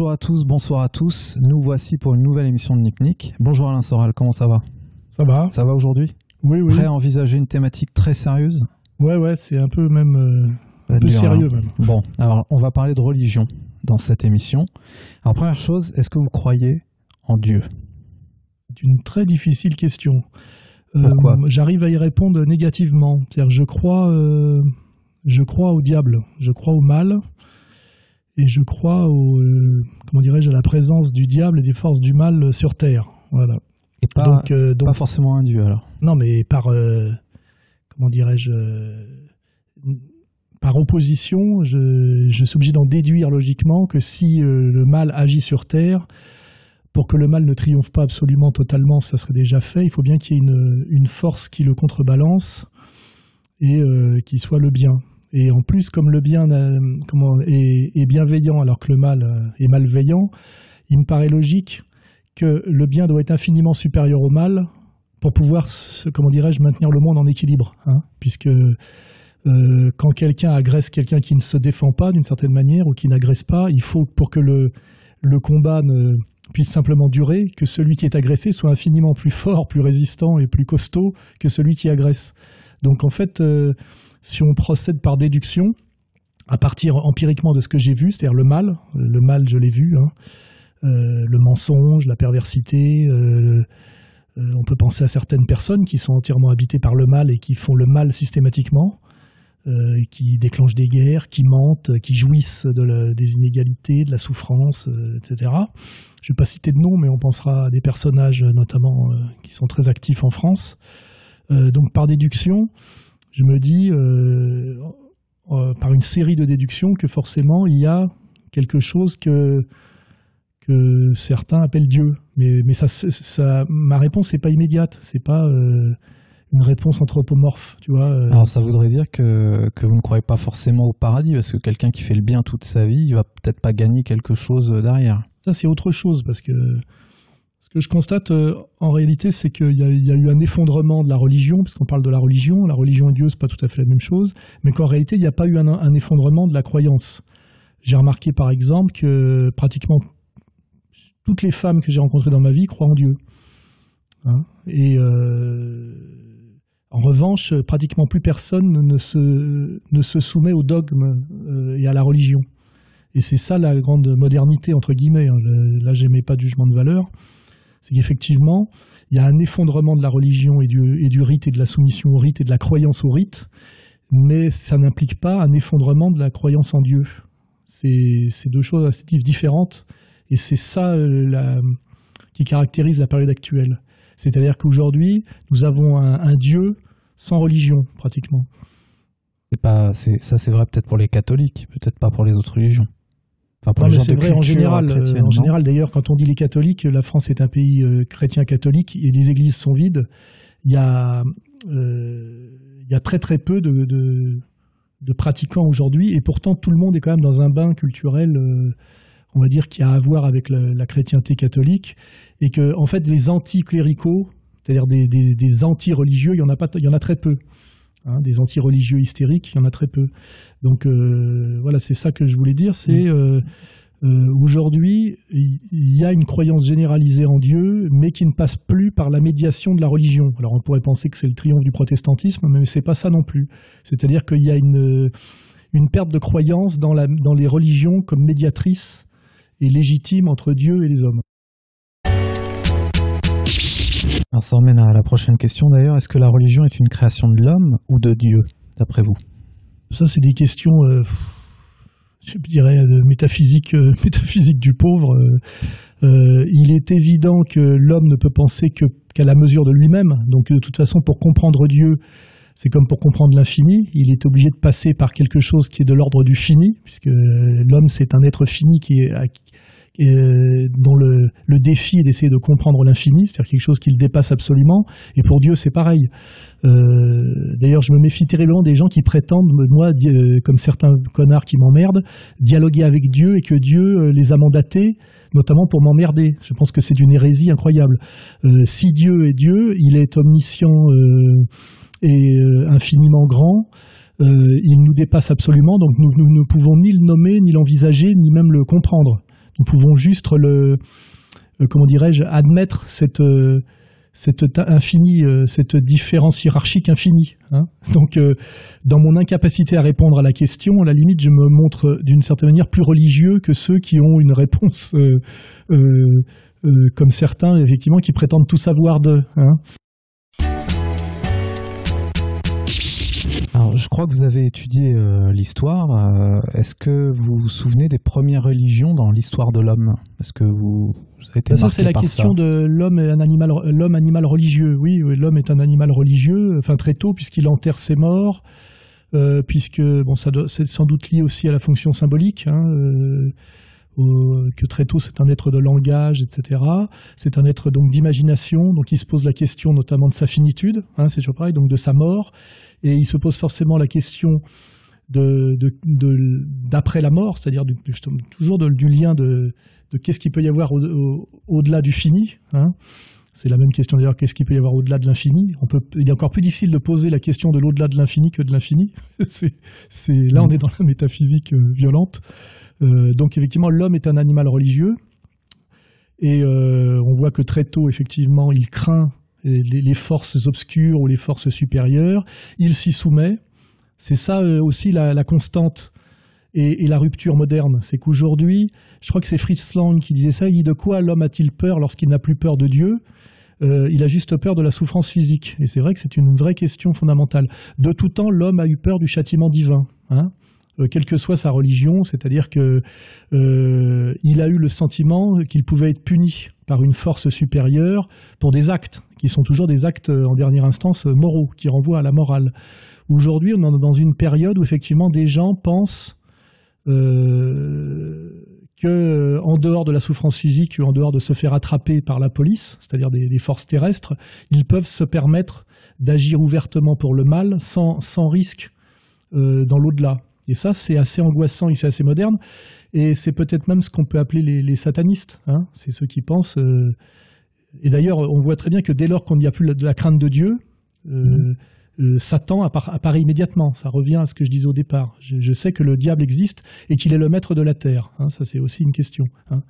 Bonjour à tous, bonsoir à tous. Nous voici pour une nouvelle émission de Nick. Bonjour Alain Soral, comment ça va? Ça va Ça va aujourd'hui? Oui, oui. Prêt à envisager une thématique très sérieuse? Ouais, ouais, c'est un peu même euh, un peu sérieux hein. même. Bon, alors on va parler de religion dans cette émission. Alors première chose, est-ce que vous croyez en Dieu? C'est une très difficile question. Euh, Pourquoi J'arrive à y répondre négativement. C'est-à-dire, je crois, euh, je crois au diable, je crois au mal, et je crois au, euh, comment dirais-je, à la présence du diable et des forces du mal sur terre. Voilà. Et pas, donc, euh, donc pas forcément un Dieu alors. Non, mais par euh, comment dirais-je par opposition, je, je suis obligé d'en déduire logiquement que si le mal agit sur Terre, pour que le mal ne triomphe pas absolument totalement, ça serait déjà fait. Il faut bien qu'il y ait une, une force qui le contrebalance et qui soit le bien. Et en plus, comme le bien comment, est, bienveillant alors que le mal euh, est malveillant, il me paraît logique que le bien doit être infiniment supérieur au mal pour pouvoir, comment dirais-je, maintenir le monde en équilibre. hein, puisque euh, quand quelqu'un agresse quelqu'un qui ne se défend pas d'une certaine manière ou qui n'agresse pas, il faut pour que le, combat puisse simplement durer, que celui qui est agressé soit infiniment plus fort, plus résistant et plus costaud que celui qui agresse. Donc en fait, euh, si on procède par déduction, à partir empiriquement de ce que j'ai vu, c'est-à-dire le mal, le mal je l'ai vu, hein, euh, le mensonge, la perversité, euh, euh, on peut penser à certaines personnes qui sont entièrement habitées par le mal et qui font le mal systématiquement, qui déclenchent des guerres, qui mentent, qui jouissent des inégalités, de la souffrance, etc. Je ne vais pas citer de nom, mais on pensera à des personnages notamment qui sont très actifs en France. Donc par déduction, je me dis, euh, euh, par une série de déductions, que forcément il y a quelque chose que que certains appellent Dieu. Mais, mais ça, ça, ma réponse n'est pas immédiate. C'est pas euh, une réponse anthropomorphe, tu vois. Alors ça voudrait dire que, que vous ne croyez pas forcément au paradis, parce que quelqu'un qui fait le bien toute sa vie, il va peut-être pas gagner quelque chose derrière. Ça, c'est autre chose parce que que je constate euh, en réalité, c'est qu'il y, a- eu un effondrement de la religion, puisqu'on parle de la religion. La religion et Dieu, c'est pas tout à fait la même chose, mais qu'en réalité, il n'y a pas eu un, effondrement de la croyance. J'ai remarqué par exemple que pratiquement toutes les femmes que j'ai rencontrées dans ma vie croient en Dieu. Hein. et euh, en revanche, pratiquement plus personne ne se, soumet au dogme euh, et à la religion. Et c'est ça la grande modernité, entre guillemets. hein. Là, j'aimais pas de jugement de valeur. C'est qu'effectivement, il y a un effondrement de la religion et du, rite et de la soumission au rite et de la croyance au rite, mais ça n'implique pas un effondrement de la croyance en Dieu. C'est deux choses assez différentes. Et c'est ça euh, qui caractérise la période actuelle. C'est-à-dire qu'aujourd'hui, nous avons un, Dieu sans religion, pratiquement. Pas, ça c'est vrai peut-être pour les catholiques, peut-être pas pour les autres religions. Enfin, pour Non, les mais gens c'est vrai en général. euh, en général, d'ailleurs, quand on dit les catholiques, la France est un pays euh, chrétien catholique et les églises sont vides. Il y a, euh, il y a très très peu de, de, de pratiquants aujourd'hui et pourtant tout le monde est quand même dans un bain culturel, on va dire, qui a à voir avec la, la chrétienté catholique et que en fait les anti-cléricaux, c'est-à-dire des, des, des anti-religieux, il y en a pas, il y en a très peu. Hein, des anti-religieux hystériques, il y en a très peu. Donc euh, voilà, c'est ça que je voulais dire. C'est euh, euh, aujourd'hui, il y a une croyance généralisée en Dieu, mais qui ne passe plus par la médiation de la religion. Alors on pourrait penser que c'est le triomphe du protestantisme, mais c'est pas ça non plus. C'est-à-dire qu'il y a une, une perte de croyance dans, la, dans les religions comme médiatrices et légitimes entre Dieu et les hommes. Alors ça emmène à la prochaine question d'ailleurs. Est-ce que la religion est une création de l'homme ou de Dieu, d'après vous? Ça, c'est des questions, euh, je dirais, de métaphysique, euh, métaphysique du pauvre. Euh, euh, il est évident que l'homme ne peut penser qu'à la mesure de lui-même. Donc, de toute façon, pour comprendre Dieu, c'est comme pour comprendre l'infini. Il est obligé de passer par quelque chose qui est de l'ordre du fini, puisque euh, l'homme, c'est un être fini qui est, euh, dont le, défi est d'essayer de comprendre l'infini, c'est-à-dire quelque chose qui le dépasse absolument. Et pour Dieu, c'est pareil. Euh, D'ailleurs, je me méfie terriblement des gens qui prétendent, moi, euh, comme certains connards qui m'emmerdent, dialoguer avec Dieu et que Dieu euh, les a mandatés notamment pour m'emmerder. Je pense que c'est une hérésie incroyable. Si Dieu est Dieu, il est omniscient et infiniment grand. il nous dépasse absolument, donc nous ne pouvons ni le nommer, ni l'envisager, ni même le comprendre. Nous pouvons juste le, comment dirais-je, admettre cette cette infini, cette différence hiérarchique infinie. Hein. Donc, dans mon incapacité à répondre à la question, à la limite, je me montre d'une certaine manière plus religieux que ceux qui ont une réponse euh, comme certains, effectivement, qui prétendent tout savoir d'eux. Hein. Alors, je crois que vous avez étudié euh, l'histoire. Euh, est-ce que vous vous souvenez des premières religions dans l'histoire de l'homme? Est-ce que vous, avez été Ça, c'est la question de l'homme un animal, l'homme animal religieux. Oui, l'homme est un animal religieux, enfin très tôt, puisqu'il enterre ses morts, puisque bon, ça c'est sans doute lié aussi à la fonction symbolique. Hein, que très tôt c'est un être de langage, etc. C'est un être donc d'imagination, donc il se pose la question notamment de sa finitude, hein, c'est toujours pareil, donc de sa mort, et il se pose forcément la question de, d'après la mort, c'est-à-dire toujours du lien de, qu'est-ce qu'il peut y avoir au, delà du fini. Hein. C'est la même question d'ailleurs, qu'est-ce qu'il peut y avoir au-delà de l'infini Il est encore plus difficile de poser la question de l'au-delà de l'infini que de l'infini. là, on est dans la métaphysique euh, violente. Euh, donc effectivement, l'homme est un animal religieux. Et euh, on voit que très tôt, effectivement, il craint les, forces obscures ou les forces supérieures. Il s'y soumet. C'est ça euh, aussi la, constante et, la rupture moderne. C'est qu'aujourd'hui, je crois que c'est Fritz Lang qui disait ça, il dit de quoi l'homme a-t-il peur lorsqu'il n'a plus peur de Dieu? Il a juste peur de la souffrance physique. Et c'est vrai que c'est une vraie question fondamentale. De tout temps, l'homme a eu peur du châtiment divin. Hein euh, quelle que soit sa religion, c'est-à-dire que euh, il a eu le sentiment qu'il pouvait être puni par une force supérieure pour des actes qui sont toujours des actes en dernière instance moraux, qui renvoient à la morale. Aujourd'hui, on est dans une période où effectivement des gens pensent euh, que, dehors de la souffrance physique, en dehors de se faire attraper par la police, c'est-à-dire des, forces terrestres, ils peuvent se permettre d'agir ouvertement pour le mal sans, sans risque dans l'au-delà. Et ça, c'est assez angoissant et c'est assez moderne. Et c'est peut-être même ce qu'on peut appeler les, satanistes. Hein. c'est ceux qui pensent. Euh, et d'ailleurs, on voit très bien que dès lors qu'on n'y a plus de la crainte de Dieu, euh, mhm. euh, Satan apparaît immédiatement. Ça revient à ce que je disais au départ. Je, sais que le diable existe et qu'il est le maître de la terre. Hein. ça, c'est aussi une question. Hein.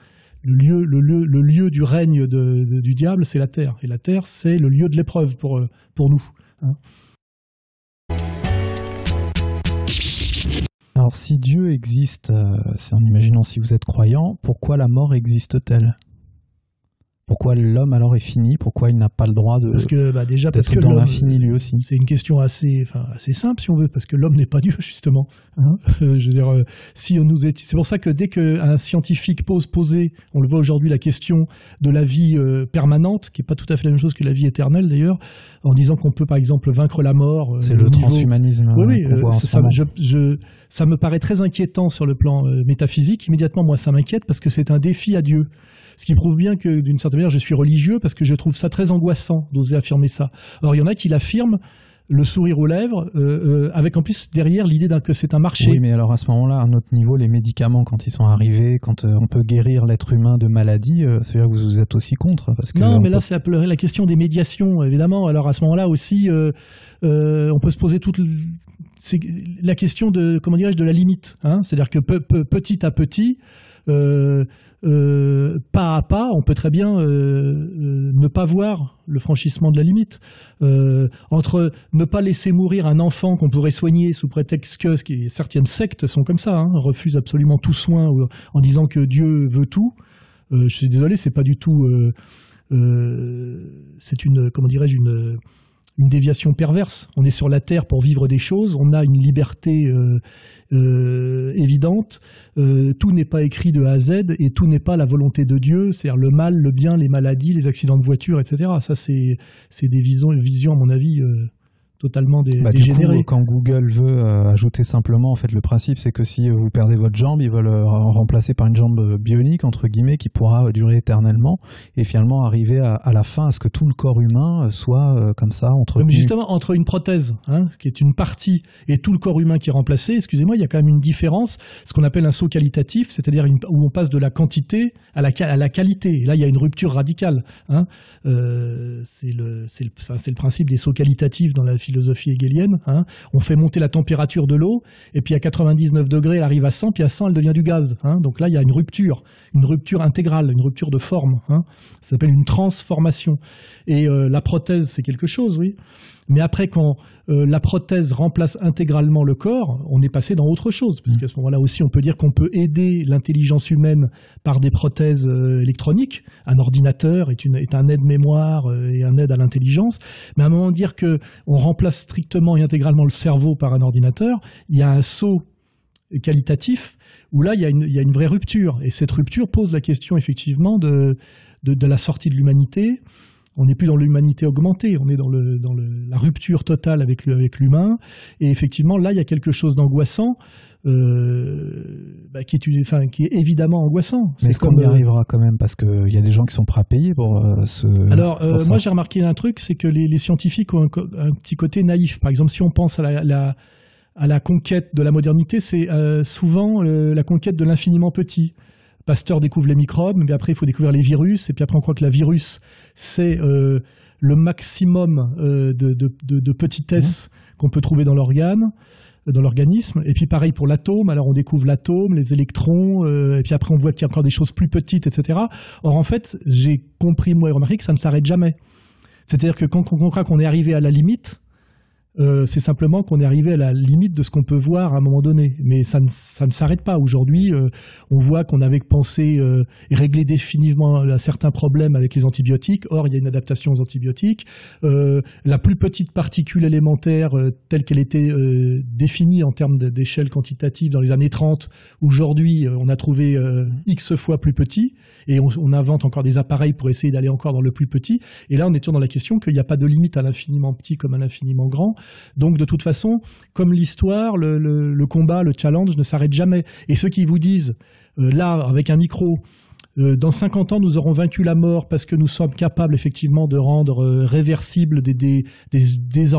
Le lieu, le, lieu, le lieu du règne du diable, c'est la terre. Et la terre, c'est le lieu de l'épreuve pour, pour nous. Alors si Dieu existe, euh, c'est en imaginant si vous êtes croyant, pourquoi la mort existe-t-elle? Pourquoi l'homme alors est fini? Pourquoi il n'a pas le droit de Parce que bah déjà parce que dans l'infini lui aussi? C'est une question assez, enfin, assez simple si on veut, parce que l'homme n'est pas Dieu justement. Hein. je veux dire, euh, si on nous est, c'est pour ça que dès qu'un scientifique pose poser, on le voit aujourd'hui la question de la vie euh, permanente, qui est pas tout à fait la même chose que la vie éternelle d'ailleurs, en disant qu'on peut par exemple vaincre la mort. C'est le transhumanisme. Oui, oui ça, je, je, ça me paraît très inquiétant sur le plan métaphysique. Immédiatement, moi, ça m'inquiète parce que c'est un défi à Dieu. Ce qui prouve bien que d'une certaine manière, je suis religieux parce que je trouve ça très angoissant d'oser affirmer ça. Or, il y en a qui l'affirment le sourire aux lèvres, euh, euh, avec en plus derrière l'idée que c'est un marché. Oui, mais alors à ce moment-là, à notre niveau, les médicaments, quand ils sont arrivés, quand euh, on peut guérir l'être humain de maladies, c'est-à-dire que vous êtes aussi contre parce que Non, mais là, c'est la, question des médiations, évidemment. Alors à ce moment-là aussi, on peut se poser toute la question de, comment dirais-je, de la limite. Hein. C'est-à-dire que petit à petit, euh, pas à pas, on peut très bien euh, euh, ne pas voir le franchissement de la limite. entre ne pas laisser mourir un enfant qu'on pourrait soigner sous prétexte que certaines sectes sont comme ça, hein, refusent absolument tout soin en disant que Dieu veut tout. je suis désolé, c'est pas du tout. c'est une, comment dirais-je, une une déviation perverse. On est sur la terre pour vivre des choses, on a une liberté euh, euh, évidente, euh, tout n'est pas écrit de A à Z et tout n'est pas la volonté de Dieu, c'est-à-dire le mal, le bien, les maladies, les accidents de voiture, etc. Ça, c'est des visions, visions, à mon avis, totalement dé- Bah, du dégénéré. coup, quand Google veut euh, ajouter simplement, en fait, le principe, c'est que si vous perdez votre jambe, ils veulent euh, remplacer par une jambe bionique entre guillemets qui pourra durer éternellement et finalement arriver à, à la fin à ce que tout le corps humain euh, soit euh, comme ça entre. Comme justement, entre une prothèse, hein, qui est une partie, et tout le corps humain qui est remplacé, excusez-moi, il y a quand même une différence, ce qu'on appelle un saut qualitatif, c'est-à-dire où on passe de la quantité à la, à la qualité. Et là, il y a une rupture radicale. Hein. Euh, c'est le, le, enfin, c'est le principe des sauts qualitatifs dans la philosophie hegelienne. Hein. On fait monter la température de l'eau, et puis à 99 degrés, elle arrive à 100, puis à 100, elle devient du gaz. Hein. Donc là, il y a une rupture, une rupture intégrale, une rupture de forme. Hein. Ça s'appelle une transformation. Et euh, la prothèse, c'est quelque chose, oui. Mais après, quand euh, la prothèse remplace intégralement le corps, on est passé dans autre chose. Parce qu'à ce moment-là aussi, on peut dire qu'on peut aider l'intelligence humaine par des prothèses euh, électroniques. Un ordinateur est, une, est un aide-mémoire euh, et un aide à l'intelligence. Mais à un moment, dire que on remplace strictement et intégralement le cerveau par un ordinateur, il y a un saut qualitatif où là, il y, a une, il y a une vraie rupture. Et cette rupture pose la question, effectivement, de, de, de la sortie de l'humanité. On n'est plus dans l'humanité augmentée, on est dans, le, dans le, la rupture totale avec, le, avec l'humain. Et effectivement, là, il y a quelque chose d'angoissant, euh, bah, qui, est une, enfin, qui est évidemment angoissant. Mais est-ce qu'on y euh, arrivera quand même? Parce qu'il y a des gens qui sont prêts à payer pour euh, ce. Alors, moi, j'ai remarqué un truc, c'est que les, les scientifiques ont un, petit côté naïf. Par exemple, si on pense à la, la- à la conquête de la modernité, c'est souvent la conquête de l'infiniment petit. Pasteur découvre les microbes, mais après, il faut découvrir les virus, et puis après, on croit que la virus, c'est euh, le maximum euh, de, de- de- de petitesse qu'on peut trouver dans l'organe euh, dans l'organisme. Et puis pareil pour l'atome, alors on découvre l'atome, les électrons, euh, et puis après on voit qu'il y a encore des choses plus petites, etc. Or en fait, j'ai compris, moi et remarqué que ça ne s'arrête jamais. C'est-à-dire que quand on croit qu'on est arrivé à la limite, euh, c'est simplement qu'on est arrivé à la limite de ce qu'on peut voir à un moment donné. Mais ça ne, s'arrête pas. Aujourd'hui, euh, on voit qu'on avait pensé euh, réglé définitivement un certain problème avec les antibiotiques. Or, il y a une adaptation aux antibiotiques. Euh, la plus petite particule élémentaire euh, telle qu'elle était définie en termes d'échelle quantitative dans les années 30, aujourd'hui, on a trouvé X fois plus petit. Et on invente encore des appareils pour essayer d'aller encore dans le plus petit. Et là, on est toujours dans la question qu'il n'y a pas de limite à l'infiniment petit comme à l'infiniment grand. Donc, de toute façon, comme l'histoire, le, combat, le challenge ne s'arrête jamais. Et ceux qui vous disent, euh, là, avec un micro, euh, dans 50 ans, nous aurons vaincu la mort parce que nous sommes capables effectivement de rendre euh, réversibles des, des,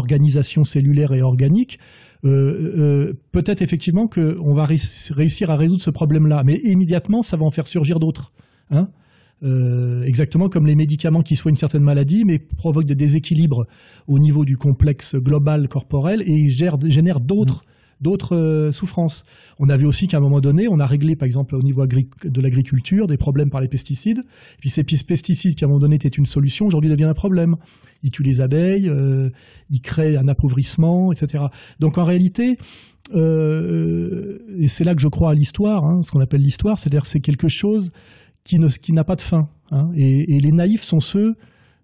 cellulaires et organiques. Peut-être effectivement qu'on va réuss- réussir à résoudre ce problème-là, mais immédiatement, ça va en faire surgir d'autres. Hein Euh, exactement comme les médicaments qui soignent certaines maladies, mais provoquent des déséquilibres au niveau du complexe global corporel et gèrent- génèrent d'autres d'autres euh, souffrances. On a vu aussi qu'à un moment donné, on a réglé, par exemple, au niveau de l'agriculture, des problèmes par les pesticides. Et puis ces pesticides, qui à un moment donné étaient une solution, aujourd'hui deviennent un problème. Ils tuent les abeilles, euh, ils créent un appauvrissement, etc. Donc en réalité, euh, et c'est là que je crois à l'histoire, hein, ce qu'on appelle l'histoire, c'est-à-dire que c'est quelque chose qui ne- qui n'a pas de fin. hein. Et, et les naïfs sont ceux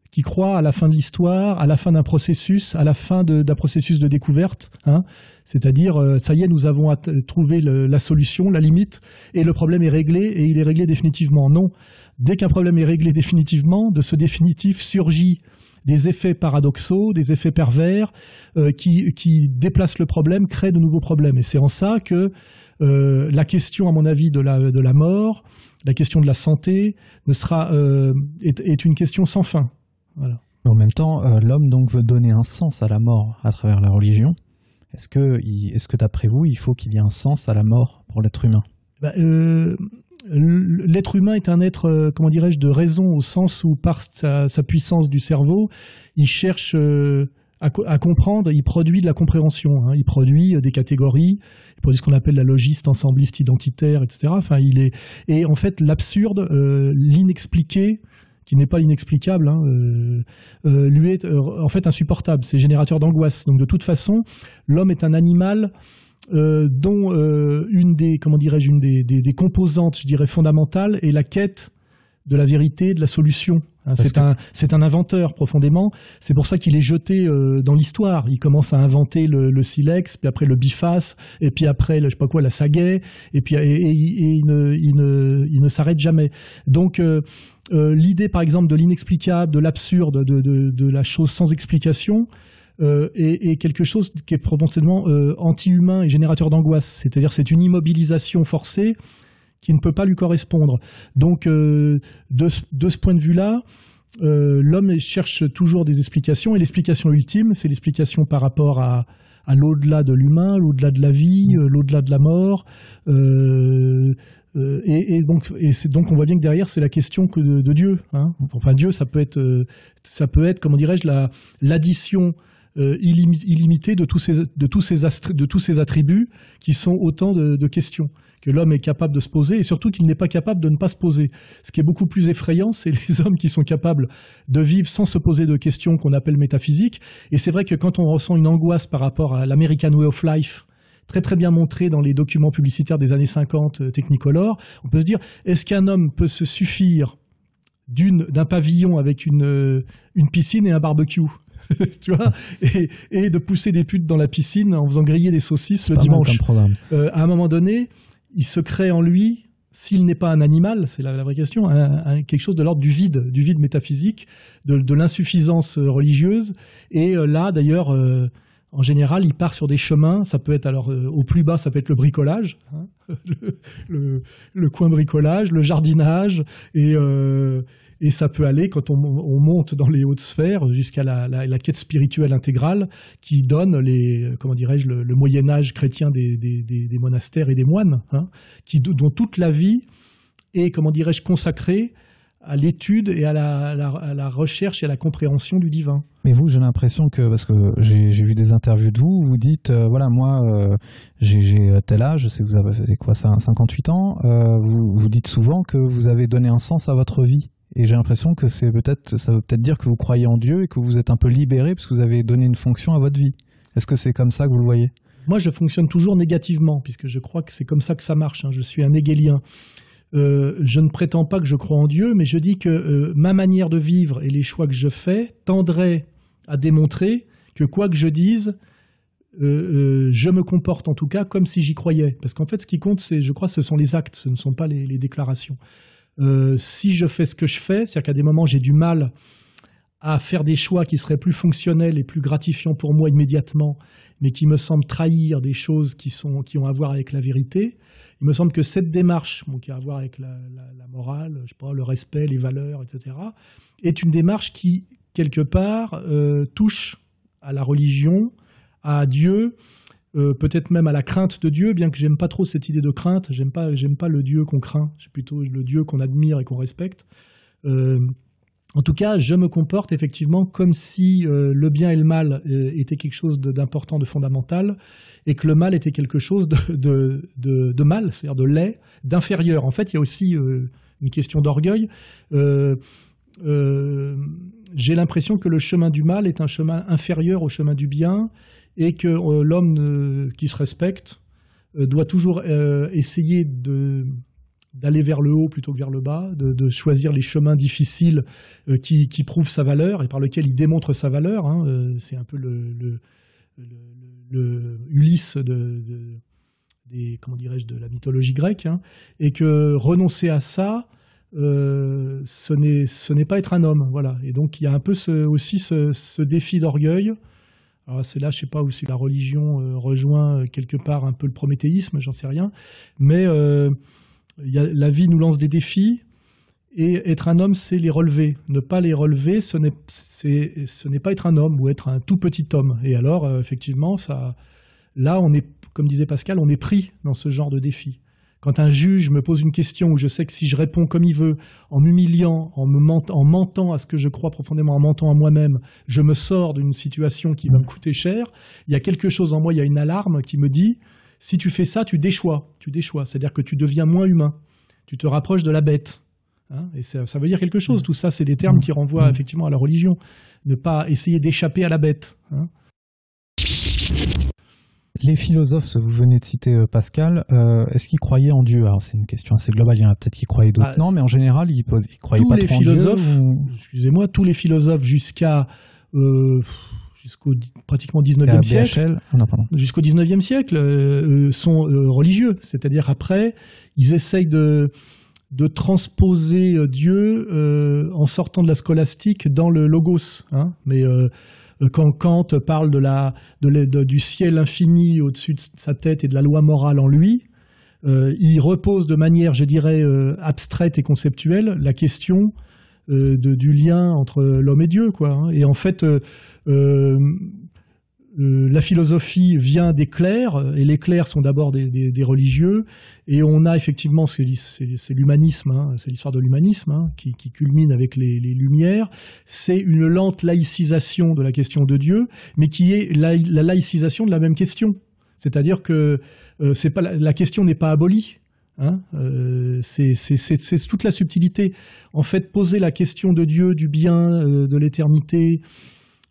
qui croient à la fin de l'histoire, à la fin d'un processus, à la fin d'un processus de découverte. hein. C'est-à-dire, euh, ça y est, nous avons trouvé la solution, la limite, et le problème est réglé, et il est réglé définitivement. Non. Dès qu'un problème est réglé définitivement, de ce définitif surgit des effets paradoxaux, des effets pervers, euh, qui, qui déplacent le problème, créent de nouveaux problèmes. Et c'est en ça que euh, la question, à mon avis, de la, de la mort, la question de la santé, ne sera, euh, est, est une question sans fin. Voilà. En même temps, euh, l'homme donc veut donner un sens à la mort à travers la religion. Est-ce que, est-ce que d'après vous, il faut qu'il y ait un sens à la mort pour l'être humain? Bah, euh, l- L'être humain est un être, euh, comment dirais-je, de raison au sens où par sa, sa puissance du cerveau, il cherche euh, à, co- à comprendre, il produit de la compréhension, hein. il produit euh, des catégories, produit ce qu'on appelle la logiste, ensembliste, identitaire, etc. Enfin, il est et en fait l'absurde, euh, l'inexpliqué, qui n'est pas inexplicable, hein, euh, euh, lui est en fait insupportable. C'est générateur d'angoisse. Donc de toute façon, l'homme est un animal dont une des comment dirais-je une des composantes, je dirais fondamentales, est la quête de la vérité, de la solution. Hein, c'est que- un inventeur profondément. C'est pour ça qu'il est jeté euh, dans l'histoire. Il commence à inventer le, le silex, puis après le biface, et puis après le, je sais pas quoi la sagaie, et puis et, et- et il ne il ne il ne s'arrête jamais. Donc euh, euh, l'idée par exemple de l'inexplicable, de l'absurde, de, de, de la chose sans explication est, quelque chose qui est potentiellement anti-humain et générateur d'angoisse. C'est-à-dire c'est une immobilisation forcée qui ne peut pas lui correspondre. Donc de, de, ce point de vue-là, l'homme cherche toujours des explications et l'explication ultime, c'est l'explication par rapport à, à l'au-delà de l'humain, l'au-delà de la vie, mmh. l'au-delà de la mort. Euh, euh, et, donc, et donc, on voit bien que derrière, c'est la question que de, Dieu. Hein. Enfin, Dieu, ça peut être, euh, ça peut être, comment dirais-je, la l'addition illimitée de tous ces, de tous ces, de tous ces attributs qui sont autant de questions que l'homme est capable de se poser et surtout qu'il n'est pas capable de ne pas se poser. Ce qui est beaucoup plus effrayant, c'est les hommes qui sont capables de vivre sans se poser de questions qu'on appelle métaphysiques. Et c'est vrai que quand on ressent une angoisse par rapport à l'American Way of Life, très très bien montré dans les documents publicitaires des années 50 euh, Technicolor, on peut se dire, est-ce qu'un homme peut se suffire d'un pavillon avec euh, une piscine et un barbecue? tu vois, et, de pousser des putes dans la piscine en faisant griller des saucisses le dimanche. Euh, à un moment donné, il se crée en lui, s'il n'est pas un animal, c'est la, vraie question, quelque chose de l'ordre du vide, du vide métaphysique, de, l'insuffisance euh, religieuse. Et euh, là, d'ailleurs, euh, en général, il part sur des chemins. Ça peut être alors au plus bas, ça peut être le bricolage, hein, le, coin bricolage, le jardinage et et ça peut aller, quand on, monte dans les hautes sphères, jusqu'à la, quête spirituelle intégrale, qui donne les, comment dirais-je, le, Moyen Âge chrétien des, monastères et des moines, hein, dont toute la vie est, comment dirais-je, consacrée à l'étude et à la, recherche et à la compréhension du divin. Mais vous, j'ai l'impression que, parce que j'ai vu des interviews de vous, vous dites, euh, voilà, moi, euh, j'ai tel âge, je sais que vous avez quoi, 58 ans, euh, vous dites souvent que vous avez donné un sens à votre vie. Et j'ai l'impression que c'est peut-être, ça veut peut-être dire que vous croyez en Dieu et que vous êtes un peu libéré parce que vous avez donné une fonction à votre vie. Est-ce que c'est comme ça que vous le voyez? Moi, je fonctionne toujours négativement puisque je crois que c'est comme ça que ça marche. Hein. Je suis un hégélien. Euh, je ne prétends pas que je crois en Dieu, mais je dis que euh, ma manière de vivre et les choix que je fais tendraient à démontrer que quoi que je dise, euh, je me comporte en tout cas comme si j'y croyais. Parce qu'en fait, ce qui compte, c'est, je crois, ce sont les actes, ce ne sont pas les déclarations. Euh, si je fais ce que je fais, c'est-à-dire qu'à des moments j'ai du mal à faire des choix qui seraient plus fonctionnels et plus gratifiants pour moi immédiatement, mais qui me semblent trahir des choses qui, sont, qui ont à voir avec la vérité, il me semble que cette démarche, qui a à voir avec la, morale, je sais pas, le respect, les valeurs, etc., est une démarche qui, quelque part, euh, touche à la religion, à Dieu, euh, peut-être même à la crainte de Dieu, bien que j'aime pas trop cette idée de crainte. J'aime pas, j'aime pas le Dieu qu'on craint. C'est plutôt le Dieu qu'on admire et qu'on respecte. Euh, en tout cas, je me comporte effectivement comme si euh, le bien et le mal étaient quelque chose d'important, de, fondamental, et que le mal était quelque chose de, de, mal, c'est-à-dire de laid, d'inférieur. En fait, il y a aussi une question d'orgueil. J'ai l'impression que le chemin du mal est un chemin inférieur au chemin du bien, et que euh, l'homme euh, qui se respecte euh, doit toujours essayer d'aller vers le haut plutôt que vers le bas, de, choisir les chemins difficiles qui, prouvent sa valeur et par lesquels il démontre sa valeur. Hein, c'est un peu le, de la mythologie grecque, hein, et que renoncer à ça, ce n'est pas être un homme. Voilà. Et donc il y a un peu aussi ce défi d'orgueil c'est là, je sais pas où la religion euh, rejoint euh, quelque part un peu le prométhéisme, j'en sais rien. Mais euh, la vie nous lance des défis et être un homme, c'est les relever. Ne pas les relever, ce n'est pas être un homme ou être un tout petit homme. Et alors, effectivement, là, on est, comme disait Pascal, on est pris dans ce genre de défi. Quand un juge me pose une question où je sais que si je réponds comme il veut, en m'humiliant, en, me en mentant à ce que je crois profondément, en mentant à moi-même, je me sors d'une situation qui va me coûter cher, il y a quelque chose en moi, il y a une alarme qui me dit, si tu fais ça, tu déchois. Tu déchois, c'est-à-dire que tu deviens moins humain. Tu te rapproches de la bête. Hein, et ça, veut dire quelque chose. Tout ça, c'est des termes qui renvoient effectivement à la religion. Ne pas essayer d'échapper à la bête. Hein. Les philosophes, vous venez de citer euh, Pascal, euh, est-ce qu'ils croyaient en Dieu? Alors c'est une question assez globale, il y en a peut-être qui croyaient, d'autres bah, non, mais en général, ils, ne croyaient pas trop en Dieu. Excusez-moi, tous les philosophes jusqu'à euh, jusqu'au pratiquement 19e siècle, ah jusqu'au 19e siècle, sont religieux. C'est-à-dire après, ils essayent de de transposer Dieu en sortant de la scolastique dans le logos. Hein. mais quand Kant parle de la, du ciel infini au-dessus de sa tête et de la loi morale en lui, il repose de manière, je dirais, abstraite et conceptuelle la question du lien entre l'homme et Dieu. Quoi, hein. Et en fait, euh, la philosophie vient des clercs, et les clercs sont d'abord des, religieux, et on a effectivement, c'est l'humanisme, hein, c'est l'histoire de l'humanisme hein, qui, culmine avec les, Lumières, c'est une lente laïcisation de la question de Dieu, mais qui est la, laïcisation de la même question. C'est-à-dire que euh, la, question n'est pas abolie, hein, euh, c'est toute la subtilité. En fait, poser la question de Dieu, du bien, de l'éternité,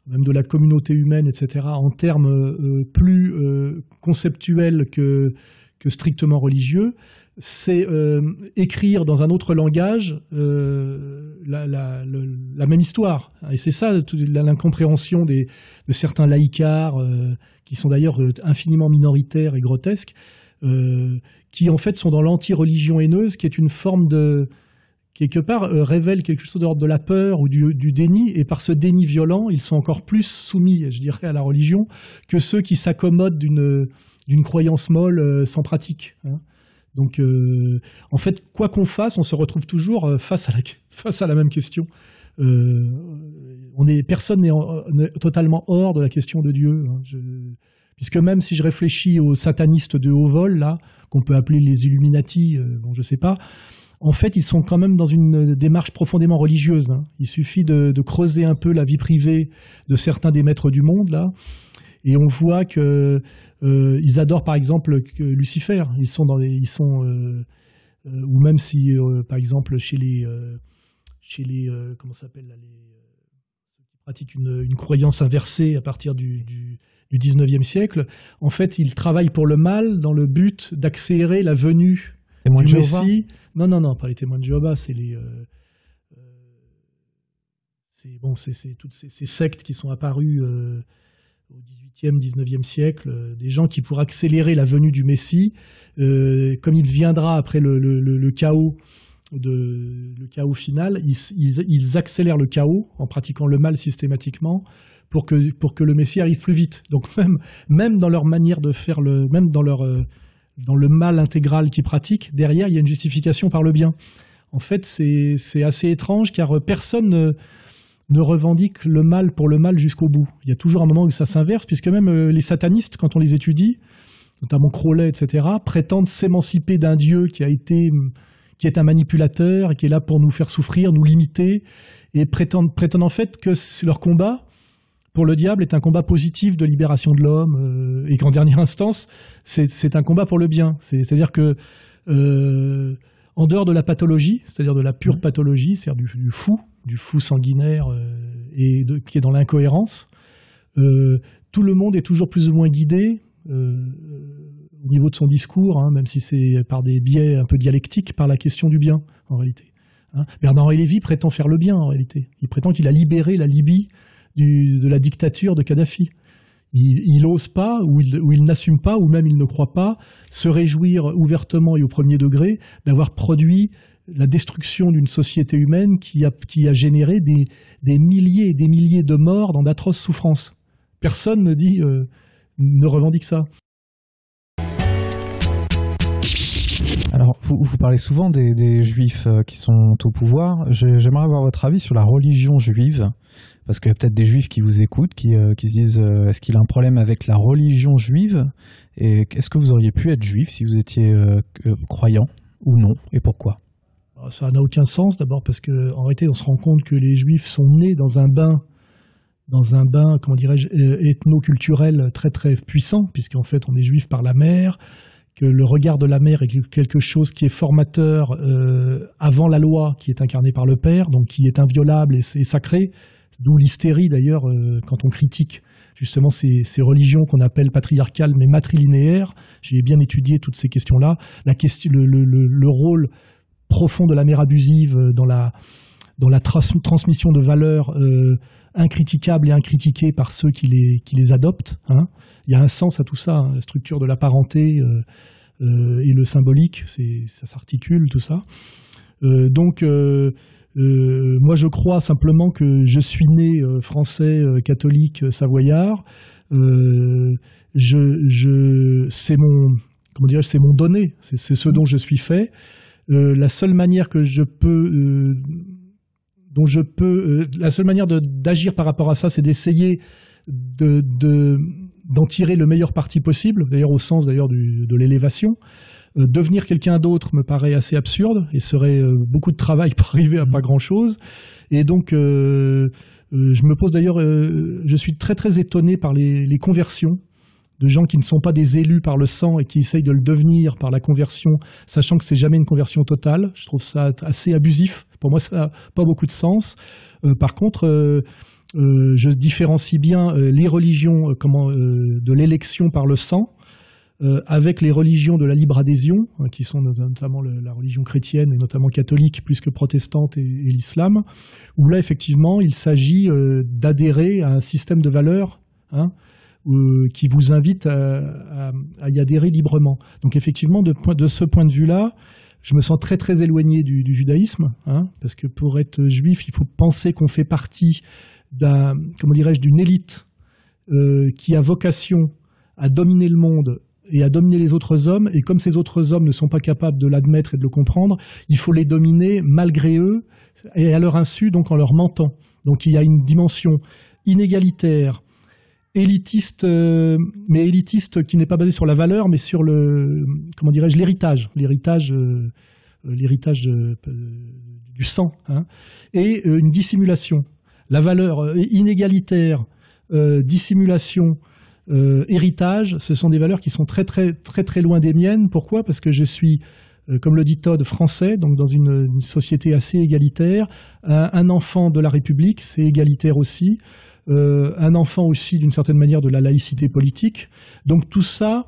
même de la communauté humaine, etc., en termes euh, plus euh, conceptuels que, que, strictement religieux, c'est euh, écrire dans un autre langage la, même histoire. Et c'est ça l'incompréhension de certains laïcars, qui sont d'ailleurs infiniment minoritaires et grotesques, qui en fait sont dans l'anti-religion haineuse, qui est une forme de, quelque part, euh, révèle quelque chose de l'ordre de la peur ou du, déni, et par ce déni violent, ils sont encore plus soumis, je dirais, à la religion que ceux qui s'accommodent d'une, d'une croyance molle euh, sans pratique. Hein. Donc, euh, en fait, quoi qu'on fasse, on se retrouve toujours face à la, face à la même question. on est, personne n'est totalement hors de la question de Dieu. Hein. puisque même si je réfléchis aux satanistes de haut vol, là, qu'on peut appeler les Illuminati, bon, je sais pas, en fait, ils sont quand même dans une démarche profondément religieuse. Hein. Il suffit de, creuser un peu la vie privée de certains des maîtres du monde, là, et on voit que euh, ils adorent, par exemple, Lucifer. Ils sont euh, euh, ou même si, par exemple, chez les, chez les, comment s'appelle, les pratiquent une, croyance inversée à partir du, du du 19e siècle, en fait, ils travaillent pour le mal dans le but d'accélérer la venue du Messie. Non, non, non, pas les témoins de Jéhovah, c'est les. Euh, euh, c'est bon, c'est toutes ces, sectes qui sont apparues euh, au XVIIIe, XIXe siècle, des gens qui, pour accélérer la venue du Messie, comme il viendra après le, chaos, de, le chaos final, ils, accélèrent le chaos en pratiquant le mal systématiquement pour que, pour que le Messie arrive plus vite. Donc même, même dans leur manière de faire le, même dans leur dans le mal intégral qu'ils pratiquent, derrière, il y a une justification par le bien. En fait, c'est assez étrange car personne ne, revendique le mal pour le mal jusqu'au bout. Il y a toujours un moment où ça s'inverse, puisque même euh, les satanistes, quand on les étudie, notamment Crowley, etc., prétendent s'émanciper d'un Dieu qui a été qui est un manipulateur qui est là pour nous faire souffrir, nous limiter, et prétendent, prétendent en fait que leur combat, pour le diable est un combat positif de libération de l'homme euh, et qu'en dernière instance, c'est un combat pour le bien. C'est-à-dire que euh, en dehors de la pathologie, c'est-à-dire de la pure pathologie, c'est-à-dire du, fou, du fou sanguinaire euh, et qui est dans l'incohérence, tout le monde est toujours plus ou moins guidé au niveau de son discours, hein, même si c'est par des biais un peu dialectiques, par la question du bien en réalité. Hein. Bernard-Henri Lévy prétend faire le bien en réalité. Il prétend qu'il a libéré la Libye de la dictature de Kadhafi. Il n'ose pas, ou il, n'assume pas, ou même il ne croit pas, se réjouir ouvertement et au premier degré d'avoir produit la destruction d'une société humaine qui a, qui a généré des, milliers et des milliers de morts dans d'atroces souffrances. Personne ne dit, euh, ne revendique ça. Alors, vous, vous, parlez souvent des, juifs euh, qui sont au pouvoir. J'aimerais avoir votre avis sur la religion juive. Parce qu'il y a peut-être des juifs qui vous écoutent, qui, euh, qui se disent euh, est-ce qu'il a un problème avec la religion juive? Et est-ce que vous auriez pu être juif si vous étiez euh, croyant ou non? Et pourquoi? Ah, Ça n'a aucun sens d'abord parce qu'en réalité on se rend compte que les juifs sont nés dans un bain dans un bain, comment dirais-je, ethno-culturel très très puissant, puisqu'en fait on est juif par la mer, que le regard de la mère est quelque chose qui est formateur avant la loi, qui est incarné par le Père, donc qui est inviolable et sacré, D'où l'hystérie d'ailleurs euh, quand on critique justement ces, religions qu'on appelle patriarcales mais matrilinéaires. J'ai bien étudié toutes ces questions-là. Le, rôle profond de la mère abusive dans la, dans la transmission de valeurs euh, incriticables et incritiquées par ceux qui les, qui les adoptent. Hein. Il y a un sens à tout ça, hein. la structure de la parenté euh, et le symbolique, ça s'articule, tout ça. donc Euh, moi, je crois simplement que je suis né euh, français, euh, catholique, savoyard. c'est mon, comment c'est mon donné. C'est ce dont je suis fait. la seule manière que je peux, dont je peux, la seule manière d'agir par rapport à ça, c'est d'essayer de, d'en tirer le meilleur parti possible, d'ailleurs au sens d'ailleurs de l'élévation. Euh, devenir quelqu'un d'autre me paraît assez absurde et serait euh, beaucoup de travail pour arriver à pas grand-chose. Et donc, euh, je me pose d'ailleurs, je suis très très étonné par les, conversions de gens qui ne sont pas des élus par le sang et qui essayent de le devenir par la conversion, sachant que c'est jamais une conversion totale. Je trouve ça assez abusif. Pour moi, ça n'a pas beaucoup de sens. par contre, je différencie bien les religions comment, de l'élection par le sang euh, avec les religions de la libre adhésion, hein, qui sont notamment la religion chrétienne et notamment catholique plus que protestante et, l'islam, où là effectivement il s'agit euh, d'adhérer à un système de valeurs hein, euh, qui vous invite à, y adhérer librement. Donc effectivement, de, ce point de vue-là, je me sens très très éloigné du, judaïsme, hein, parce que pour être juif, il faut penser qu'on fait partie d'un, comment dirais-je, d'une élite qui a vocation à dominer le monde et à dominer les autres hommes. Et comme ces autres hommes ne sont pas capables de l'admettre et de le comprendre, il faut les dominer malgré eux et à leur insu, donc en leur mentant. Donc il y a une dimension inégalitaire, élitiste, euh, mais élitiste qui n'est pas basée sur la valeur, mais sur le, comment dirais-je, l'héritage, l'héritage, euh, l'héritage euh, du sang, hein, et une dissimulation. La valeur inégalitaire, dissimulation, euh, héritage, ce sont des valeurs qui sont très très très très loin des miennes. Pourquoi? Parce que je suis euh, comme le dit Todd, français, donc dans une, société assez égalitaire. Un, enfant de la République, c'est égalitaire aussi. Euh, un enfant aussi, d'une certaine manière, de la laïcité politique. Donc tout ça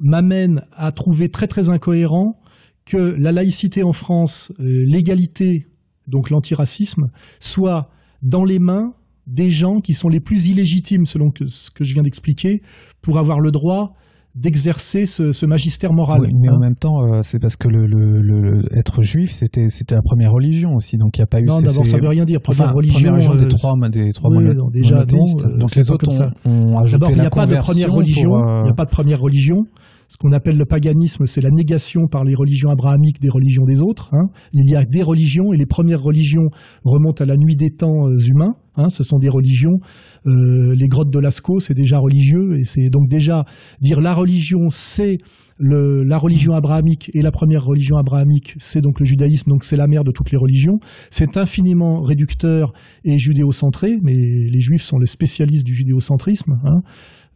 m'amène à trouver très très incohérent que la laïcité en France, l'égalité, donc l'antiracisme, soit dans les mains des gens qui sont les plus illégitimes, selon ce que je viens d'expliquer, pour avoir le droit d'exercer ce, magistère moral. Oui, mais en hein. même temps, euh, c'est parce que le, être juif, c'était la première religion aussi, donc il n'y a pas eu. Non, d'abord, ça veut rien dire. Première religion, première religion des trois, des trois déjà, monothéistes. Euh, donc les autres ont, ont, ajouté D'abord, il n'y a pas de première religion. Euh, il n'y a pas de première religion ce qu'on appelle le paganisme, c'est la négation par les religions abrahamiques des religions des autres. Hein. Il y a des religions, et les premières religions remontent à la nuit des temps euh, humains. Hein. Ce sont des religions. Euh, les grottes de Lascaux, c'est déjà religieux, et c'est donc déjà dire la religion, c'est la religion abrahamique et la première religion abrahamique, c'est donc le judaïsme, donc c'est la mère de toutes les religions. C'est infiniment réducteur et judéocentré, mais les juifs sont les spécialistes du judéocentrisme. Hein.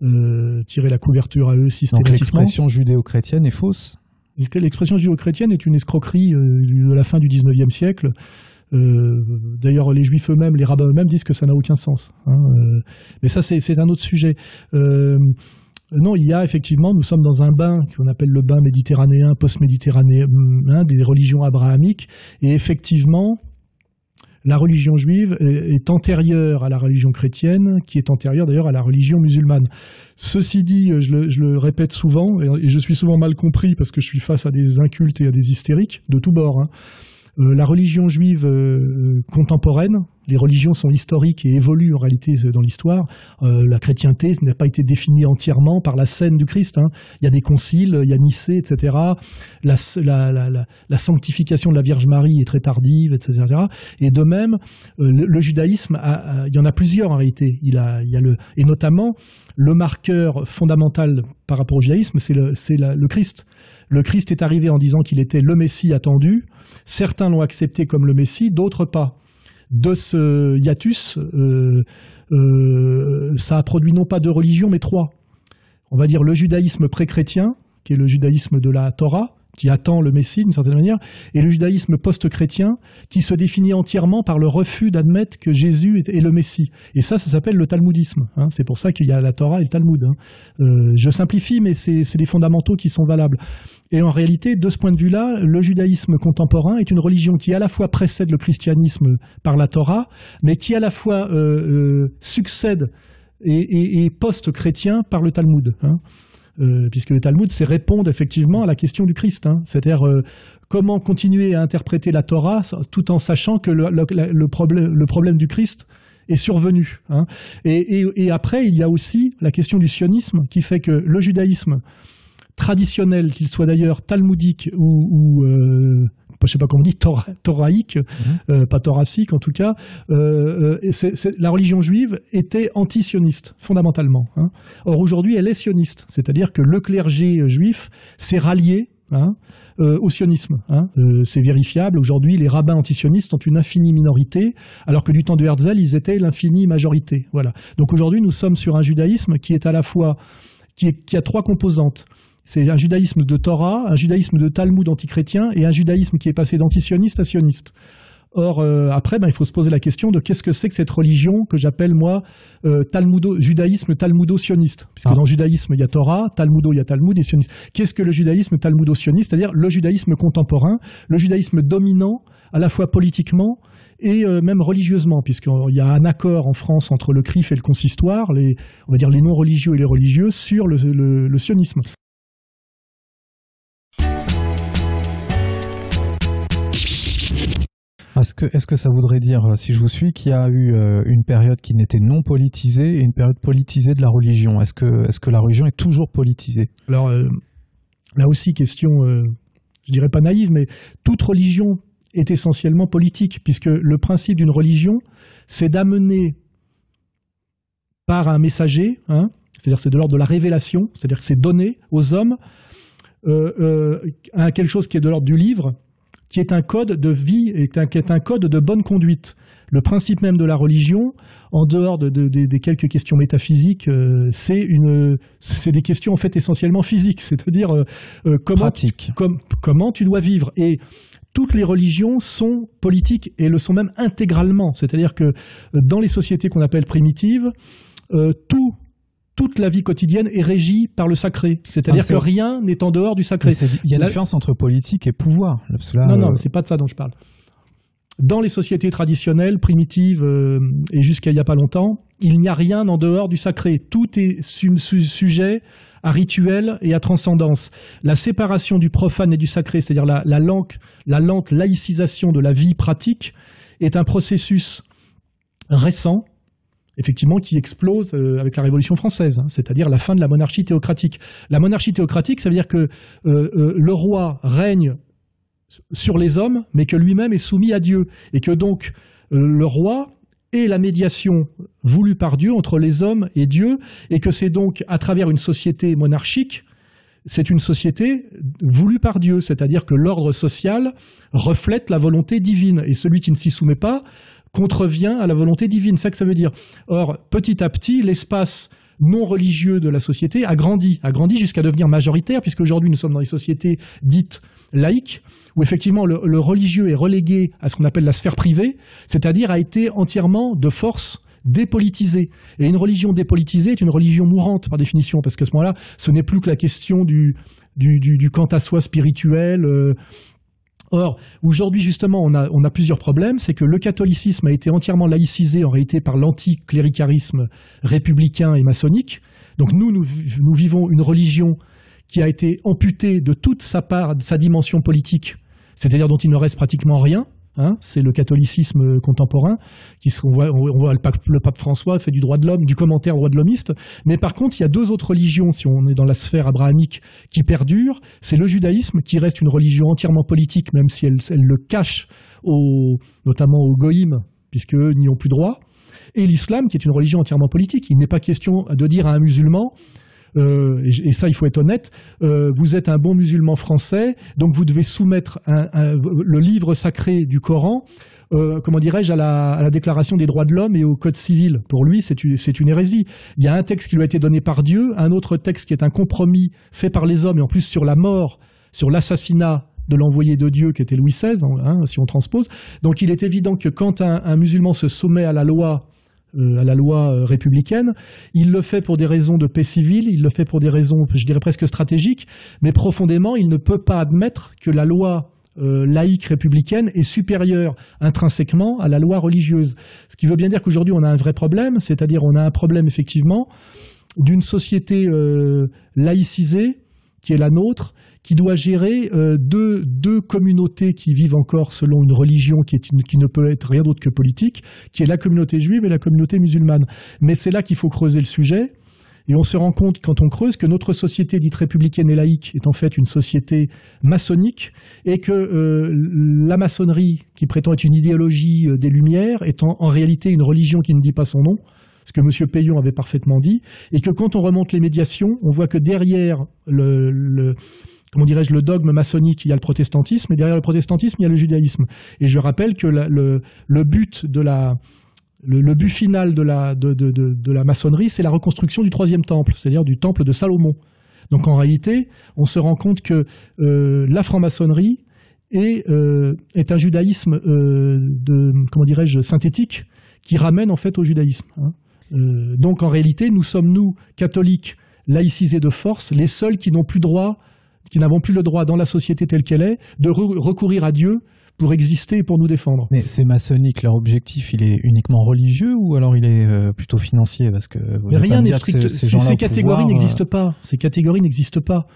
Euh, tirer la couverture à eux systématiquement. Donc l'expression judéo-chrétienne est fausse? L'expression judéo-chrétienne est une escroquerie euh, de la fin du 19e siècle. Euh, d'ailleurs, les juifs eux-mêmes, les rabbins eux-mêmes disent que ça n'a aucun sens. Hein, mais ça, c'est un autre sujet. non, il y a effectivement, nous sommes dans un bain qu'on appelle le bain méditerranéen, post-méditerranéen, hein, des religions abrahamiques. Et effectivement, la religion juive est antérieure à la religion chrétienne, qui est antérieure d'ailleurs à la religion musulmane. Ceci dit, je le, répète souvent, et je suis souvent mal compris parce que je suis face à des incultes et à des hystériques de tous bords. Hein. Euh, la religion juive euh, contemporaine, les religions sont historiques et évoluent en réalité dans l'histoire. Euh, la chrétienté n'a pas été définie entièrement par la scène du Christ. Hein. Il y a des conciles, il y a Nicée, etc. La, sanctification de la Vierge Marie est très tardive, etc. Et de même, le, judaïsme, il y en a plusieurs en réalité. Il y a le, et notamment, le marqueur fondamental par rapport au judaïsme, c'est le Christ. Le Christ est arrivé en disant qu'il était le Messie attendu. Certains l'ont accepté comme le Messie, d'autres pas. De ce hiatus, euh, euh, ça a produit non pas deux religions, mais trois. On va dire le judaïsme pré-chrétien, qui est le judaïsme de la Torah, qui attend le Messie d'une certaine manière, et le judaïsme post-chrétien qui se définit entièrement par le refus d'admettre que Jésus est, le Messie. Et ça, ça s'appelle le talmudisme. Hein. C'est pour ça qu'il y a la Torah et le Talmud. Hein. Euh, je simplifie, mais c'est des fondamentaux qui sont valables. Et en réalité, de ce point de vue-là, le judaïsme contemporain est une religion qui à la fois précède le christianisme par la Torah, mais qui à la fois euh, euh, succède et, post-chrétien par le Talmud. Hein. Euh, puisque le Talmud, c'est répondre effectivement à la question du Christ. Hein. C'est-à-dire euh, comment continuer à interpréter la Torah tout en sachant que le, le, problème, le problème, du Christ est survenu. Hein. Et, et, et, après, il y a aussi la question du sionisme qui fait que le judaïsme traditionnel, qu'il soit d'ailleurs talmudique ou, ou euh, je sais pas comment on dit, thoraïque, mhm. euh, pas thoracique en tout cas, euh, euh la religion juive était anti-sioniste, fondamentalement. Hein. Or aujourd'hui, elle est sioniste, c'est-à-dire que le clergé juif s'est rallié hein, euh, au sionisme. Hein. Euh, c'est vérifiable. Aujourd'hui, les rabbins antisionistes sont une infinie minorité, alors que du temps de Herzl, ils étaient l'infinie majorité. Voilà. Donc aujourd'hui, nous sommes sur un judaïsme qui est à la fois qui, est, qui a trois composantes. C'est un judaïsme de Torah, un judaïsme de Talmud antichrétien et un judaïsme qui est passé d'antisioniste à sioniste. Or, euh, après, ben, il faut se poser la question de qu'est-ce que c'est que cette religion que j'appelle, moi, euh, talmudo, judaïsme talmudo-sioniste. Puisque ah. dans le judaïsme, il y a Torah, Talmudo, il y a Talmud et sioniste. Qu'est-ce que le judaïsme talmudo-sioniste? C'est-à-dire le judaïsme contemporain, le judaïsme dominant, à la fois politiquement et euh, même religieusement, puisqu'il y a un accord en France entre le CRIF et le consistoire, les, on va dire les non-religieux et les religieux, sur le, le sionisme. Est-ce que, est que ça voudrait dire, euh, si je vous suis, qu'il y a eu euh, une période qui n'était non politisée et une période politisée de la religion? Est-ce que, est que la religion est toujours politisée? Alors, euh, là aussi, question, je dirais pas naïve, mais toute religion est essentiellement politique, puisque le principe d'une religion, c'est d'amener par un messager, hein, c'est-à-dire c'est de l'ordre de la révélation, c'est-à-dire que c'est donner aux hommes à quelque chose qui est de l'ordre du livre, qui est un code de vie et qui est un code de bonne conduite. Le principe même de la religion, en dehors de, des quelques questions métaphysiques, euh, c'est une, c'est des questions en fait essentiellement physiques, c'est-à-dire euh, euh, comment, tu, comment tu dois vivre. Et toutes les religions sont politiques et le sont même intégralement. C'est-à-dire que dans les sociétés qu'on appelle primitives, tout toute la vie quotidienne est régie par le sacré. C'est-à-dire ah, que rien n'est en dehors du sacré. Il y a une différence entre politique et pouvoir. non, non, euh, c'est pas de ça dont je parle. Dans les sociétés traditionnelles, primitives euh, et jusqu'à il n'y a pas longtemps, il n'y a rien en dehors du sacré. Tout est sujet à rituel et à transcendance. La séparation du profane et du sacré, c'est-à-dire la, la lente laïcisation de la vie pratique, est un processus récent effectivement, qui explose euh, avec la Révolution française, hein, c'est-à-dire la fin de la monarchie théocratique. La monarchie théocratique, ça veut dire que euh, euh, le roi règne sur les hommes, mais que lui-même est soumis à Dieu, et que donc le roi est la médiation voulue par Dieu entre les hommes et Dieu, et que c'est donc à travers une société monarchique, c'est une société voulue par Dieu, c'est-à-dire que l'ordre social reflète la volonté divine, et celui qui ne s'y soumet pas contrevient à la volonté divine. C'est ça que ça veut dire. Or, petit à petit, l'espace non religieux de la société a grandi, a grandi jusqu'à devenir majoritaire, puisque aujourd'hui nous sommes dans des sociétés dites laïques, où effectivement le, religieux est relégué à ce qu'on appelle la sphère privée, c'est-à-dire a été entièrement de force dépolitisé. Et une religion dépolitisée est une religion mourante par définition, parce qu'à ce moment-là, ce n'est plus que la question du, du, du, quant à soi spirituel, euh, Or, aujourd'hui, justement, on a, plusieurs problèmes. C'est que le catholicisme a été entièrement laïcisé en réalité par l'anticléricarisme républicain et maçonnique. Donc nous, nous, nous, vivons une religion qui a été amputée de toute sa part, de sa dimension politique, c'est-à-dire dont il ne reste pratiquement rien. Hein, c'est le catholicisme contemporain, qui on voit, on voit le, pape, François fait du droit de l'homme, du commentaire droit de l'homiste. Mais par contre, il y a deux autres religions, si on est dans la sphère abrahamique, qui perdurent. C'est le judaïsme, qui reste une religion entièrement politique, même si elle, le cache, notamment aux goïms, puisque n'y ont plus droit. Et l'islam, qui est une religion entièrement politique. Il n'est pas question de dire à un musulman, euh, et, ça il faut être honnête, euh, vous êtes un bon musulman français, donc vous devez soumettre le livre sacré du Coran, euh, comment dirais-je, à la, déclaration des droits de l'homme et au code civil. Pour lui, c'est une, hérésie. Il y a un texte qui lui a été donné par Dieu, un autre texte qui est un compromis fait par les hommes, et en plus sur la mort, sur l'assassinat de l'envoyé de Dieu qui était Louis XVI, hein, si on transpose. Donc il est évident que quand un musulman se soumet à la loi à la loi euh, républicaine. Il le fait pour des raisons de paix civile, il le fait pour des raisons, je dirais presque stratégiques, mais profondément, il ne peut pas admettre que la loi euh, laïque républicaine est supérieure intrinsèquement à la loi religieuse. Ce qui veut bien dire qu'aujourd'hui on a un vrai problème, c'est-à-dire on a un problème effectivement d'une société laïcisée qui est la nôtre, qui doit gérer deux, deux, communautés qui vivent encore selon une religion qui, est qui ne peut être rien d'autre que politique, qui est la communauté juive et la communauté musulmane. Mais c'est là qu'il faut creuser le sujet. Et on se rend compte, quand on creuse, que notre société dite républicaine et laïque est en fait une société maçonnique et que euh, la maçonnerie, qui prétend être une idéologie euh, des Lumières, est en, réalité une religion qui ne dit pas son nom, ce que M. Payon avait parfaitement dit, et que quand on remonte les médiations, on voit que derrière le, comment dirais-je, le dogme maçonnique, il y a le protestantisme, et derrière le protestantisme, il y a le judaïsme. Et je rappelle que le, but final de la, maçonnerie, c'est la reconstruction du troisième temple, c'est-à-dire du temple de Salomon. Donc en réalité, on se rend compte que euh, la franc-maçonnerie est, euh, un judaïsme euh, comment dirais-je, synthétique qui ramène en fait au judaïsme. Hein. donc en réalité, nous sommes, nous, catholiques, laïcisés de force, les seuls qui n'ont plus droit, qui n'avons plus le droit dans la société telle qu'elle est, de recourir à Dieu pour exister et pour nous défendre. Mais c'est maçonnique, leur objectif, il est uniquement religieux ou alors il est euh, plutôt financier? Parce que rien n'est strict. Ces, catégories n'existent pas. Ces catégories n'existent pas.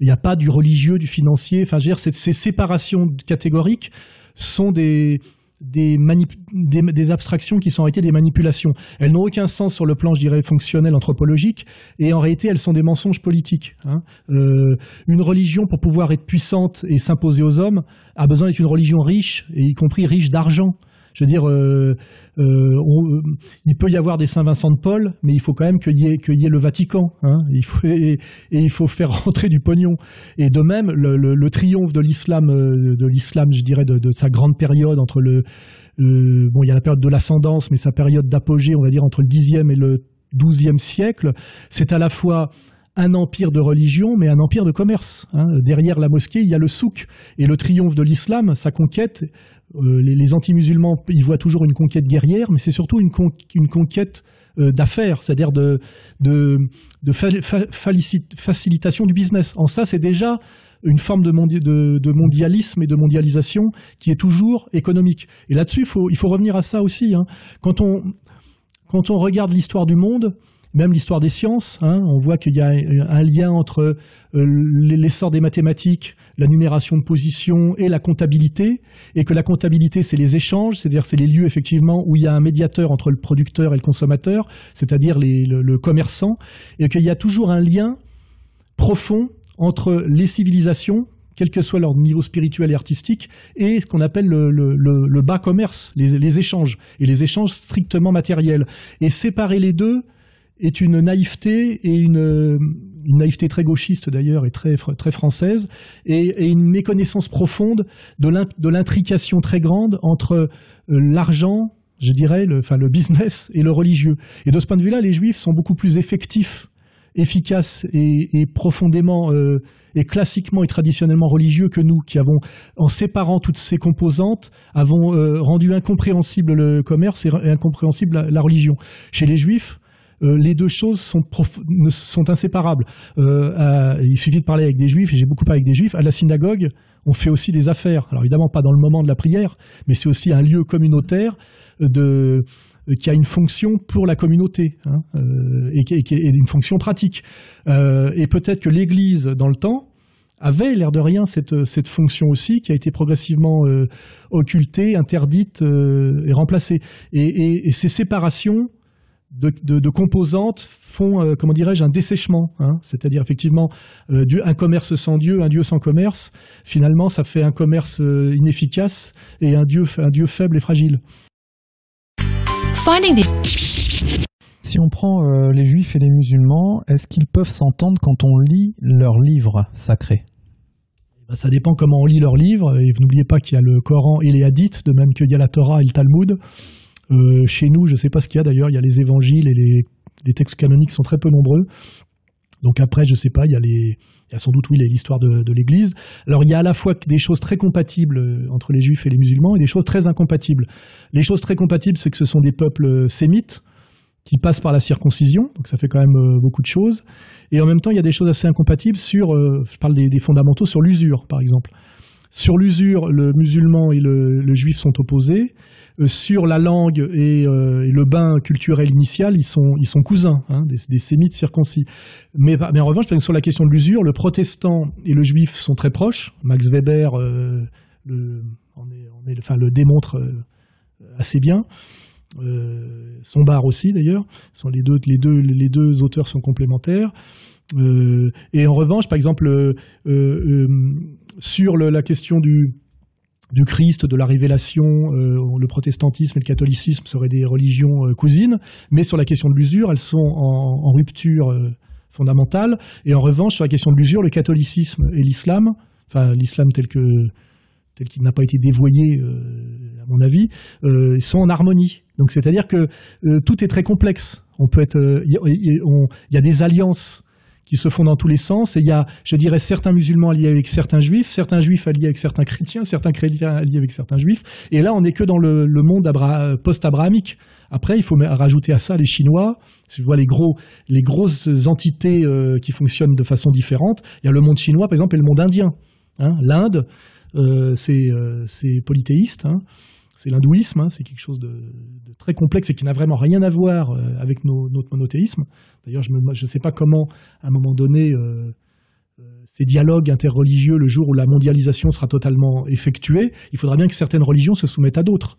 Il n'y a pas du religieux, du financier. Enfin, je veux dire, ces séparations catégoriques sont des des, abstractions qui sont en réalité des manipulations. Elles n'ont aucun sens sur le plan, je dirais, fonctionnel, anthropologique, et en réalité, elles sont des mensonges politiques. Hein. Euh, une religion, pour pouvoir être puissante et s'imposer aux hommes, a besoin d'être une religion riche, et y compris riche d'argent. Je veux dire, euh, euh, euh, il peut y avoir des Saint-Vincent de Paul, mais il faut quand même qu'il y, ait, le Vatican. Hein. il faut, et, il faut faire rentrer du pognon. Et de même, le, triomphe de l'islam, de l'islam, je dirais, de, sa grande période entre le, bon, il y a la période de l'ascendance, mais sa période d'apogée, on va dire entre le Xe et le XIIe siècle, c'est à la fois un empire de religion, mais un empire de commerce. Hein. Derrière la mosquée, il y a le souk. Et le triomphe de l'islam, sa conquête, euh, les, anti-musulmans, ils voient toujours une conquête guerrière, mais c'est surtout une, conquête euh, d'affaires, c'est-à-dire de, facilitation du business. En ça, c'est déjà une forme de, mondialisme et de mondialisation qui est toujours économique. Et là-dessus, il faut, revenir à ça aussi. Hein. quand on regarde l'histoire du monde, même l'histoire des sciences, hein, on voit qu'il y a un lien entre euh, l'essor des mathématiques, la numération de position et la comptabilité, et que la comptabilité, c'est les échanges, c'est-à-dire c'est les lieux effectivement où il y a un médiateur entre le producteur et le consommateur, c'est-à-dire le, commerçant, et qu'il y a toujours un lien profond entre les civilisations, quel que soit leur niveau spirituel et artistique, et ce qu'on appelle le, bas commerce, les, échanges, et les échanges strictement matériels. Et séparer les deux, est une naïveté et une, naïveté très gauchiste d'ailleurs et très, très française et, une méconnaissance profonde de l'intrication très grande entre euh, l'argent, je dirais, le, enfin, le business et le religieux. Et de ce point de vue-là, les juifs sont beaucoup plus effectifs, efficaces et, profondément euh, et classiquement et traditionnellement religieux que nous, qui avons, en séparant toutes ces composantes, avons euh, rendu incompréhensible le commerce et incompréhensible la religion. Chez les juifs, euh, les deux choses sont, sont inséparables. Euh, il suffit de parler avec des juifs, et j'ai beaucoup parlé avec des juifs. À la synagogue, on fait aussi des affaires. Alors évidemment pas dans le moment de la prière, mais c'est aussi un lieu communautaire de, qui a une fonction pour la communauté hein, euh, et, qui, est une fonction pratique. et peut-être que l'Église, dans le temps, avait l'air de rien cette, cette fonction aussi qui a été progressivement occultée, interdite et remplacée. Et, et ces séparations de, composantes font, euh, comment dirais-je, un dessèchement. Hein. C'est-à-dire effectivement euh, un commerce sans Dieu, un Dieu sans commerce. Finalement, ça fait un commerce euh, inefficace et un Dieu, un Dieu faible et fragile. Si on prend les juifs et les musulmans, est-ce qu'ils peuvent s'entendre quand on lit leurs livres sacrés? Bah, ça dépend comment on lit leurs livres. Et n'oubliez pas qu'il y a le Coran et les hadiths, de même qu'il y a la Torah et le Talmud. Euh, chez nous, je ne sais pas ce qu'il y a d'ailleurs, il y a les évangiles et les, textes canoniques sont très peu nombreux. Donc après, je ne sais pas, il y a les, il y a sans doute oui l'histoire de, l'Église. Alors il y a à la fois des choses très compatibles euh, entre les Juifs et les musulmans et des choses très incompatibles. Les choses très compatibles, c'est que ce sont des peuples euh, sémites qui passent par la circoncision, donc ça fait quand même beaucoup de choses. Et en même temps, il y a des choses assez incompatibles sur, je parle des fondamentaux, sur l'usure par exemple. Sur l'usure, le musulman et le, juif sont opposés. Euh, sur la langue et, euh, et, le bain culturel initial, ils sont, cousins, hein, des, sémites circoncis. Mais, en revanche, sur la question de l'usure, le protestant et le juif sont très proches. Max Weber euh, le, est, enfin, le démontre assez bien. Euh, Sombart aussi d'ailleurs, sont les deux, les deux, les deux auteurs sont complémentaires. Euh, et en revanche, par exemple, euh, sur la question du, du Christ, de la révélation, le protestantisme et le catholicisme seraient des religions cousines, mais sur la question de l'usure, elles sont en, en rupture fondamentale. Et en revanche, sur la question de l'usure, le catholicisme et l'islam, enfin l'islam tel que tel qu'il n'a pas été dévoyé, à mon avis, sont en harmonie. Donc c'est-à-dire que tout est très complexe. On peut être, il y, y, a des alliances qui se font dans tous les sens. Et il y a, je dirais, certains musulmans alliés avec certains juifs, certains juifs alliés avec certains chrétiens, certains chrétiens alliés avec certains juifs. Et là, on n'est que dans le, monde post-abrahamique. Après, il faut rajouter à ça les Chinois. Je vois les, gros, les grosses entités euh, qui fonctionnent de façon différente, il y a le monde chinois, par exemple, et le monde indien. Hein. L'Inde, euh, c'est euh, polythéiste. Hein c'est l'hindouisme, hein, c'est quelque chose de, très complexe et qui n'a vraiment rien à voir euh, avec notre monothéisme. D'ailleurs, je ne sais pas comment, à un moment donné, euh, euh, ces dialogues interreligieux, le jour où la mondialisation sera totalement effectuée, il faudra bien que certaines religions se soumettent à d'autres.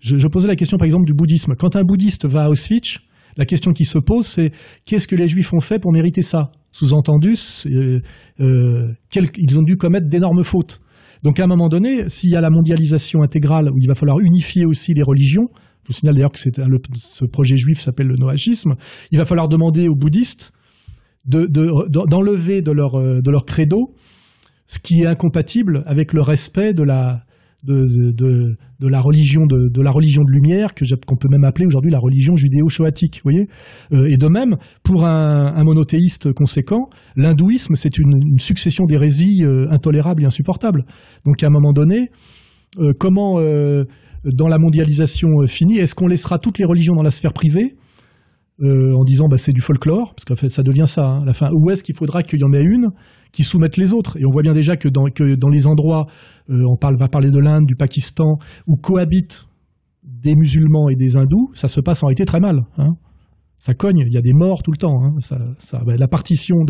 Je, posais la question, par exemple, du bouddhisme. Quand un bouddhiste va à Auschwitz, la question qui se pose, c'est qu'est-ce que les juifs ont fait pour mériter ça? Sous-entendu, ils ont dû commettre d'énormes fautes. Donc à un moment donné, s'il y a la mondialisation intégrale où il va falloir unifier aussi les religions, je vous signale d'ailleurs que ce projet juif s'appelle le noachisme, il va falloir demander aux bouddhistes d'enlever de, de, leur, de leur credo ce qui est incompatible avec le respect de la, de, de, la religion de, de, la religion de lumière que qu'on peut même appeler aujourd'hui la religion judéo-shoatique, voyez. Euh, et de même, pour un, monothéiste conséquent, l'hindouisme c'est une, succession d'hérésies euh, intolérables et insupportables. Donc à un moment donné, euh, comment dans la mondialisation finie, est-ce qu'on laissera toutes les religions dans la sphère privée? Euh, en disant bah, c'est du folklore, parce fait ça devient ça. Hein, à la fin, où est-ce qu'il faudra qu'il y en ait une qui soumette les autres? Et on voit bien déjà que dans, que les endroits, euh, on parle, va parler de l'Inde, du Pakistan, où cohabitent des musulmans et des hindous, ça se passe en réalité très mal. Hein. Ça cogne, il y a des morts tout le temps. Hein. Bah, la partition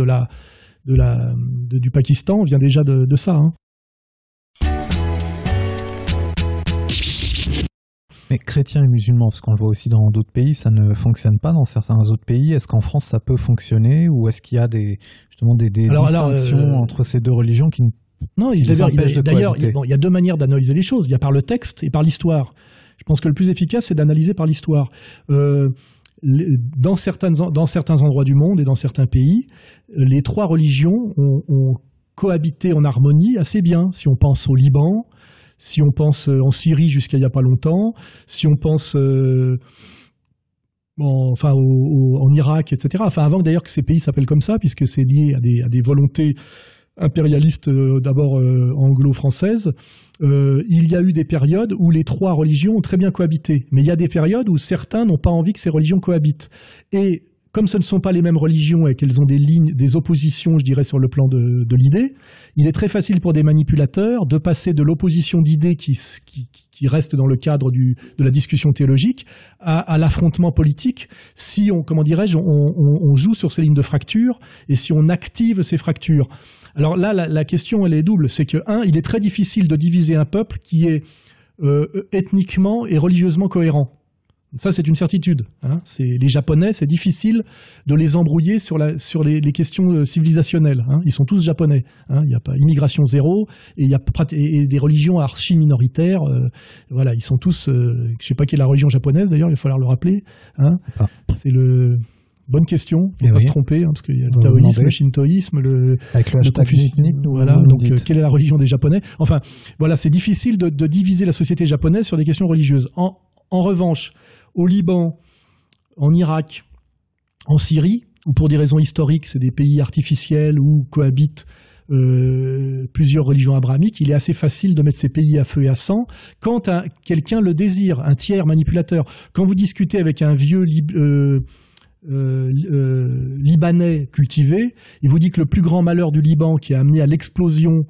du Pakistan vient déjà de, ça. Mais chrétiens et musulmans, parce qu'on le voit aussi dans d'autres pays, ça ne fonctionne pas dans certains autres pays. Est-ce qu'en France ça peut fonctionner ou est-ce qu'il y a des justement des, des alors, distinctions alors, euh... entre ces deux religions qui non, d'ailleurs, bon, il y a deux manières d'analyser les choses. Il y a par le texte et par l'histoire. Je pense que le plus efficace, c'est d'analyser par l'histoire. Euh, dans, certaines, dans certains endroits du monde et dans certains pays, les trois religions ont, ont cohabité en harmonie assez bien. Si on pense au Liban, si on pense en Syrie jusqu'à il n'y a pas longtemps, si on pense euh, en, enfin, en Irak, etc. Enfin, avant d'ailleurs que ces pays s'appellent comme ça, puisque c'est lié à des, volontés impérialistes euh, d'abord euh, anglo-françaises, euh, il y a eu des périodes où les trois religions ont très bien cohabité. Mais il y a des périodes où certains n'ont pas envie que ces religions cohabitent. Et comme ce ne sont pas les mêmes religions et qu'elles ont des lignes, des oppositions, je dirais, sur le plan de, l'idée, il est très facile pour des manipulateurs de passer de l'opposition d'idées qui, qui, qui, reste dans le cadre du, de la discussion théologique à, l'affrontement politique si on, comment dirais-je, on, on, on, joue sur ces lignes de fracture et si on active ces fractures. Alors là, la, la question, elle est double. C'est que, un, il est très difficile de diviser un peuple qui est euh, ethniquement et religieusement cohérent. Ça, c'est une certitude. Hein. Les Japonais, c'est difficile de les embrouiller sur, la, sur les, les, questions euh, civilisationnelles. Hein. Ils sont tous japonais. Hein. Il n'y a pas immigration zéro et il y a et, des religions archi minoritaires. Euh, voilà, ils sont tous. Euh, je ne sais pas qui est la religion japonaise d'ailleurs. Il va falloir le rappeler. Hein. Ah. C'est le Bonne question, il ne faut pas oui. se tromper, hein, parce qu'il y a le taoïsme, le shintoïsme, le, Avec le, le confucianisme. Voilà, donc euh, quelle est la religion des Japonais? Enfin, voilà, c'est difficile de, de, diviser la société japonaise sur des questions religieuses. En, en revanche, au Liban, en Irak, en Syrie, où pour des raisons historiques, c'est des pays artificiels où cohabitent euh, plusieurs religions abrahamiques, il est assez facile de mettre ces pays à feu et à sang quand quelqu'un le désire, un tiers manipulateur. Quand vous discutez avec un vieux euh, euh, libanais cultivé, il vous dit que le plus grand malheur du Liban qui a amené à l'explosion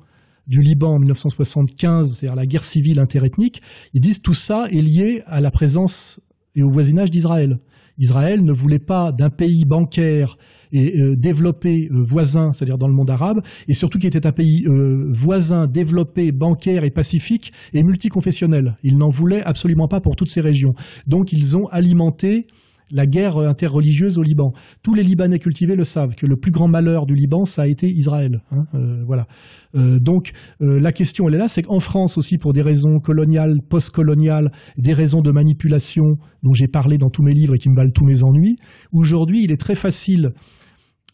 du Liban en 1975, c'est-à-dire la guerre civile interethnique, ils disent tout ça est lié à la présence et au voisinage d'Israël. Israël ne voulait pas d'un pays bancaire et euh, développé euh, voisin, c'est-à-dire dans le monde arabe, et surtout qui était un pays euh, voisin, développé, bancaire et pacifique et multiconfessionnel. Ils n'en voulaient absolument pas pour toutes ces régions. Donc ils ont alimenté la guerre interreligieuse au Liban. Tous les Libanais cultivés le savent, que le plus grand malheur du Liban, ça a été Israël. Hein, euh, voilà. Euh, donc euh, la question, elle est là, c'est qu'en France aussi, pour des raisons coloniales, post-coloniales, des raisons de manipulation dont j'ai parlé dans tous mes livres et qui me valent tous mes ennuis, aujourd'hui, il est très facile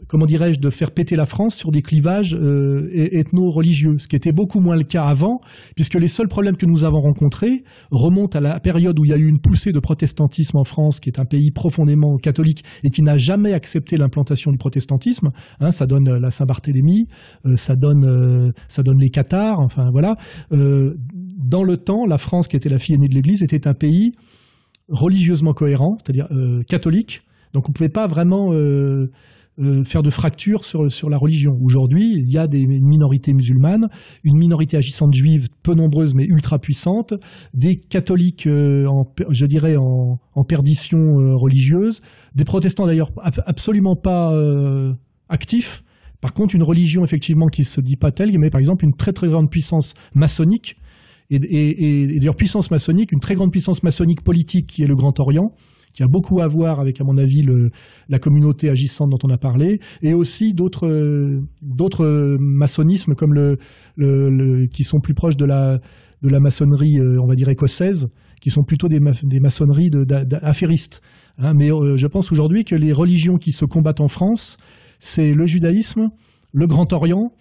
comment dirais-je, de faire péter la France sur des clivages euh, ethno-religieux, ce qui était beaucoup moins le cas avant, puisque les seuls problèmes que nous avons rencontrés remontent à la période où il y a eu une poussée de protestantisme en France, qui est un pays profondément catholique et qui n'a jamais accepté l'implantation du protestantisme. Hein, ça donne la Saint-Barthélemy, euh, ça donne euh, ça donne les Cathares, enfin voilà. dans le temps, la France, qui était la fille aînée de l'Église, était un pays religieusement cohérent, c'est-à-dire catholique. Donc on ne pouvait pas vraiment euh, faire de fractures sur, sur la religion. Aujourd'hui, il y a des minorités musulmanes, une minorité agissante juive peu nombreuse mais ultra puissante, des catholiques, euh, en, je dirais, en, en perdition euh, religieuse, des protestants d'ailleurs absolument pas actifs. Par contre, une religion effectivement qui se dit pas telle, mais par exemple une très très grande puissance maçonnique, et d'ailleurs puissance maçonnique, une très grande puissance maçonnique politique qui est le Grand Orient, qui a beaucoup à voir avec, à mon avis, le, la communauté agissante dont on a parlé, et aussi d'autres d'autres maçonnismes comme le, le, qui sont plus proches de la de la maçonnerie, euh, on va dire écossaise, qui sont plutôt des, des maçonneries d'affairistes. Hein. mais euh, je pense aujourd'hui que les religions qui se combattent en France, c'est le judaïsme, le Grand Orient,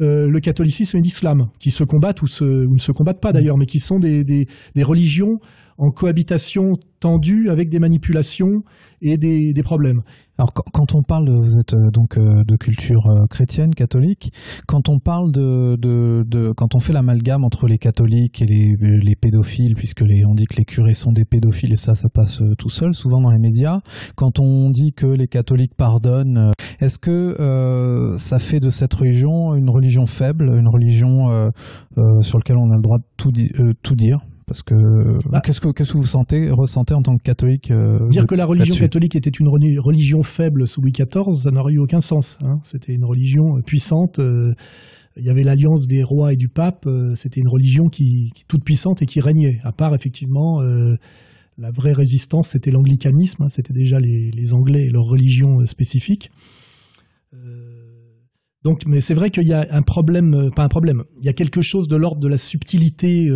euh, le catholicisme et l'islam, qui se combattent ou, se, ou, ne se combattent pas d'ailleurs, mais qui sont des, des, des religions en cohabitation tendue avec des manipulations et des, problèmes. Alors quand on parle, vous êtes euh, donc euh, de culture euh, chrétienne, catholique, quand on parle de, de, quand on fait l'amalgame entre les catholiques et les, pédophiles, puisque les, on dit que les curés sont des pédophiles et ça, ça passe tout seul, souvent dans les médias, quand on dit que les catholiques pardonnent, est-ce que ça fait de cette religion une religion faible, une religion sur laquelle on a le droit de tout, tout dire? Parce que bah, qu'est-ce que qu'est-ce que vous sentez ressentez en tant que catholique euh, Dire que la religion catholique était une religion faible sous Louis XIV, ça n'aurait eu aucun sens. Hein. C'était une religion puissante. Euh, il y avait l'alliance des rois et du pape. Euh, c'était une religion qui, toute puissante et qui régnait. À part effectivement la vraie résistance, c'était l'anglicanisme. Hein. c'était déjà les, les, Anglais et leur religion spécifique. Donc, mais c'est vrai qu'il y a un problème, pas un problème. Il y a quelque chose de l'ordre de la subtilité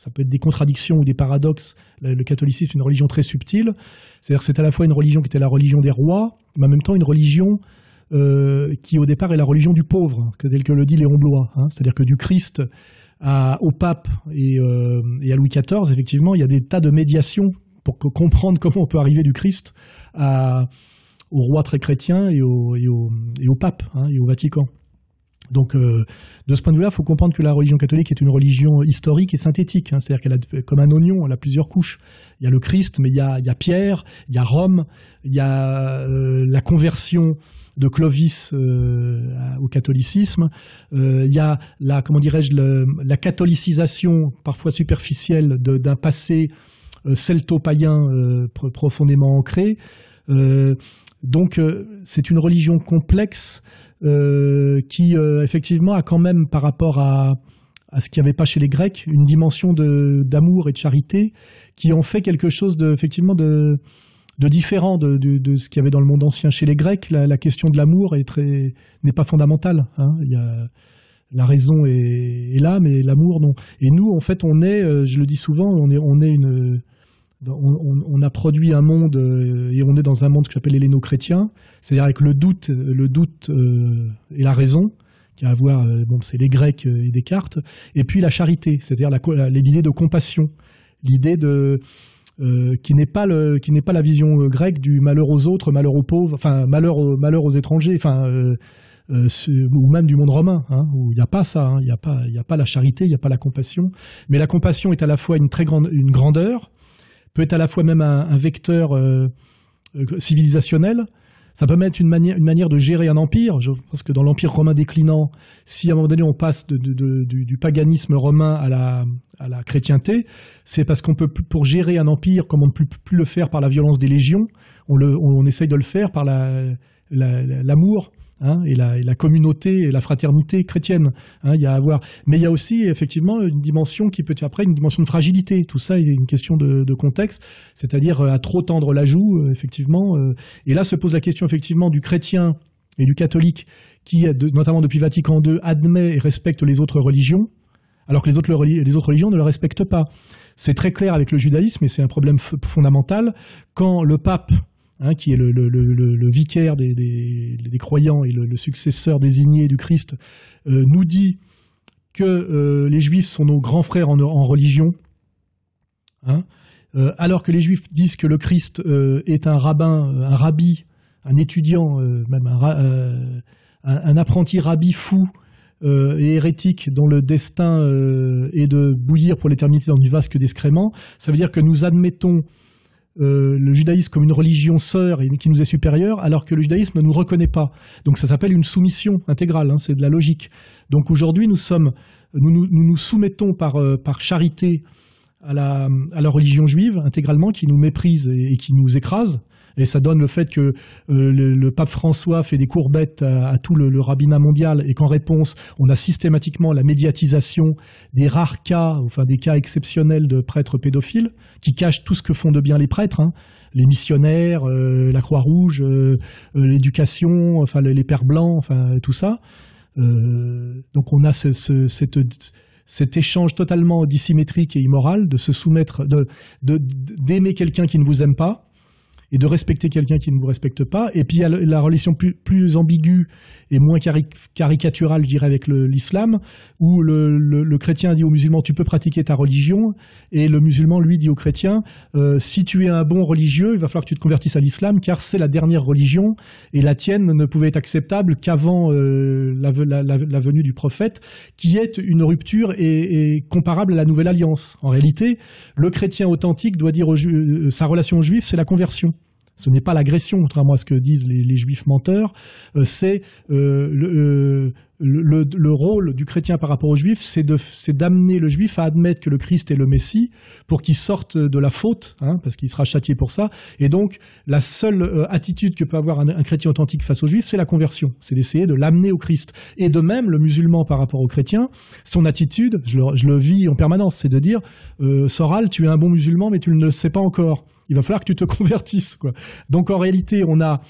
ça peut être des contradictions ou des paradoxes. Le, catholicisme est une religion très subtile. C'est-à-dire c'est à la fois une religion qui était la religion des rois, mais en même temps une religion euh, qui au départ est la religion du pauvre, tel que le dit Léon Blois. Hein. C'est-à-dire que du Christ au pape euh, et, à Louis XIV, effectivement, il y a des tas de médiations pour comprendre comment on peut arriver du Christ au roi très chrétien et au, pape hein, et au Vatican. Donc, euh, de ce point de vue-là, il faut comprendre que la religion catholique est une religion historique et synthétique. Hein. C'est-à-dire qu'elle a, comme un oignon, elle a plusieurs couches. Il y a le Christ, mais il y a, Pierre, il y a Rome, il y a euh, la conversion de Clovis euh, au catholicisme. il y a la, comment dirais-je, la catholicisation parfois superficielle d'un passé celto-païen profondément ancré. donc, c'est une religion complexe euh, qui euh, effectivement a quand même par rapport à, à ce qu'il n'y avait pas chez les Grecs, une dimension d'amour et de charité qui ont fait quelque chose de, effectivement de, de différent de, de, ce qu'il y avait dans le monde ancien. Chez les Grecs, la, la question de l'amour n'est pas fondamentale. Hein. Il y a, la raison est, est là, mais l'amour non. Et nous, en fait, on est, euh, je le dis souvent, on est, on est une, on, a produit un monde euh, et on est dans un monde que j'appelle l'héléno-chrétien, c'est-à-dire avec le doute, le doute euh, et la raison, qui a à voir, euh, bon, c'est les Grecs et Descartes, et puis la charité, c'est-à-dire l'idée de compassion, l'idée de qui n'est pas le, qui n'est pas la vision grecque du malheur aux autres, malheur aux pauvres, enfin malheur, malheur aux étrangers, enfin ou même du monde romain, hein, où il n'y a pas ça, hein, il n'y a pas, il a pas la charité, il n'y a pas la compassion, mais la compassion est à la fois une très grande, une grandeur peut être à la fois même un, vecteur euh, euh, civilisationnel. Ça peut être une manière, une manière de gérer un empire. Je pense que dans l'empire romain déclinant, si à un moment donné on passe du, paganisme romain à la, à la chrétienté, c'est parce qu'on peut pour gérer un empire, comme on ne peut plus le faire par la violence des légions, on, le, essaye de le faire par l'amour. La, la, Hein, et, la, communauté et la fraternité chrétienne. Hein, y a à voir. Mais il y a aussi effectivement une dimension qui peut être après une dimension de fragilité. Tout ça est une question de, de contexte, c'est-à-dire euh, à trop tendre la joue, euh, effectivement. Euh, et là se pose la question effectivement du chrétien et du catholique qui, notamment depuis Vatican II, admet et respecte les autres religions, alors que les autres, les autres religions ne le respectent pas. C'est très clair avec le judaïsme et c'est un problème fondamental. Quand le pape Hein, qui est le, vicaire des, croyants et le, successeur désigné du Christ, euh, nous dit que euh, les Juifs sont nos grands frères en, religion, hein, euh, alors que les Juifs disent que le Christ est un rabbin, un rabbi, un étudiant, même un, apprenti rabbi fou et hérétique dont le destin est de bouillir pour l'éternité dans du vasque d'excréments, ça veut dire que nous admettons euh, le judaïsme comme une religion sœur et qui nous est supérieure, alors que le judaïsme ne nous reconnaît pas. Donc ça s'appelle une soumission intégrale, hein, c'est de la logique. Donc aujourd'hui, nous sommes, nous, nous, soumettons par, euh, par charité à la, à la religion juive intégralement, qui nous méprise et qui nous écrase. Et ça donne le fait que euh, le, pape François fait des courbettes à, tout le, rabbinat mondial et qu'en réponse, on a systématiquement la médiatisation des rares cas, enfin des cas exceptionnels de prêtres pédophiles, qui cachent tout ce que font de bien les prêtres. Hein les missionnaires, euh, la Croix-Rouge, euh, l'éducation, enfin les, pères blancs, enfin tout ça. Donc on a cet échange totalement dissymétrique et immoral de se soumettre, de d'aimer quelqu'un qui ne vous aime pas, et de respecter quelqu'un qui ne vous respecte pas. Et puis il y a la relation plus, ambiguë et moins cari caricaturale, je dirais, avec l'islam, où le, chrétien dit au musulman tu peux pratiquer ta religion, et le musulman lui dit au chrétien euh, si tu es un bon religieux, il va falloir que tu te convertisses à l'islam, car c'est la dernière religion, et la tienne ne pouvait être acceptable qu'avant euh, la, venue du prophète, qui est une rupture et, comparable à la nouvelle alliance. En réalité, le chrétien authentique doit dire euh, sa relation aux juifs, c'est la conversion. Ce n'est pas l'agression, contrairement à ce que disent les, juifs menteurs, euh, c'est euh, le, euh, le, le, rôle du chrétien par rapport aux juifs, c'est d'amener le juif à admettre que le Christ est le Messie pour qu'il sorte de la faute, hein, parce qu'il sera châtié pour ça. Et donc, la seule attitude que peut avoir un, chrétien authentique face aux juifs, c'est la conversion, c'est d'essayer de l'amener au Christ. Et de même, le musulman par rapport au chrétien, son attitude, je le, vis en permanence, c'est de dire Soral, tu es un bon musulman, mais tu ne le sais pas encore il va falloir que tu te convertisses. Donc en réalité, on a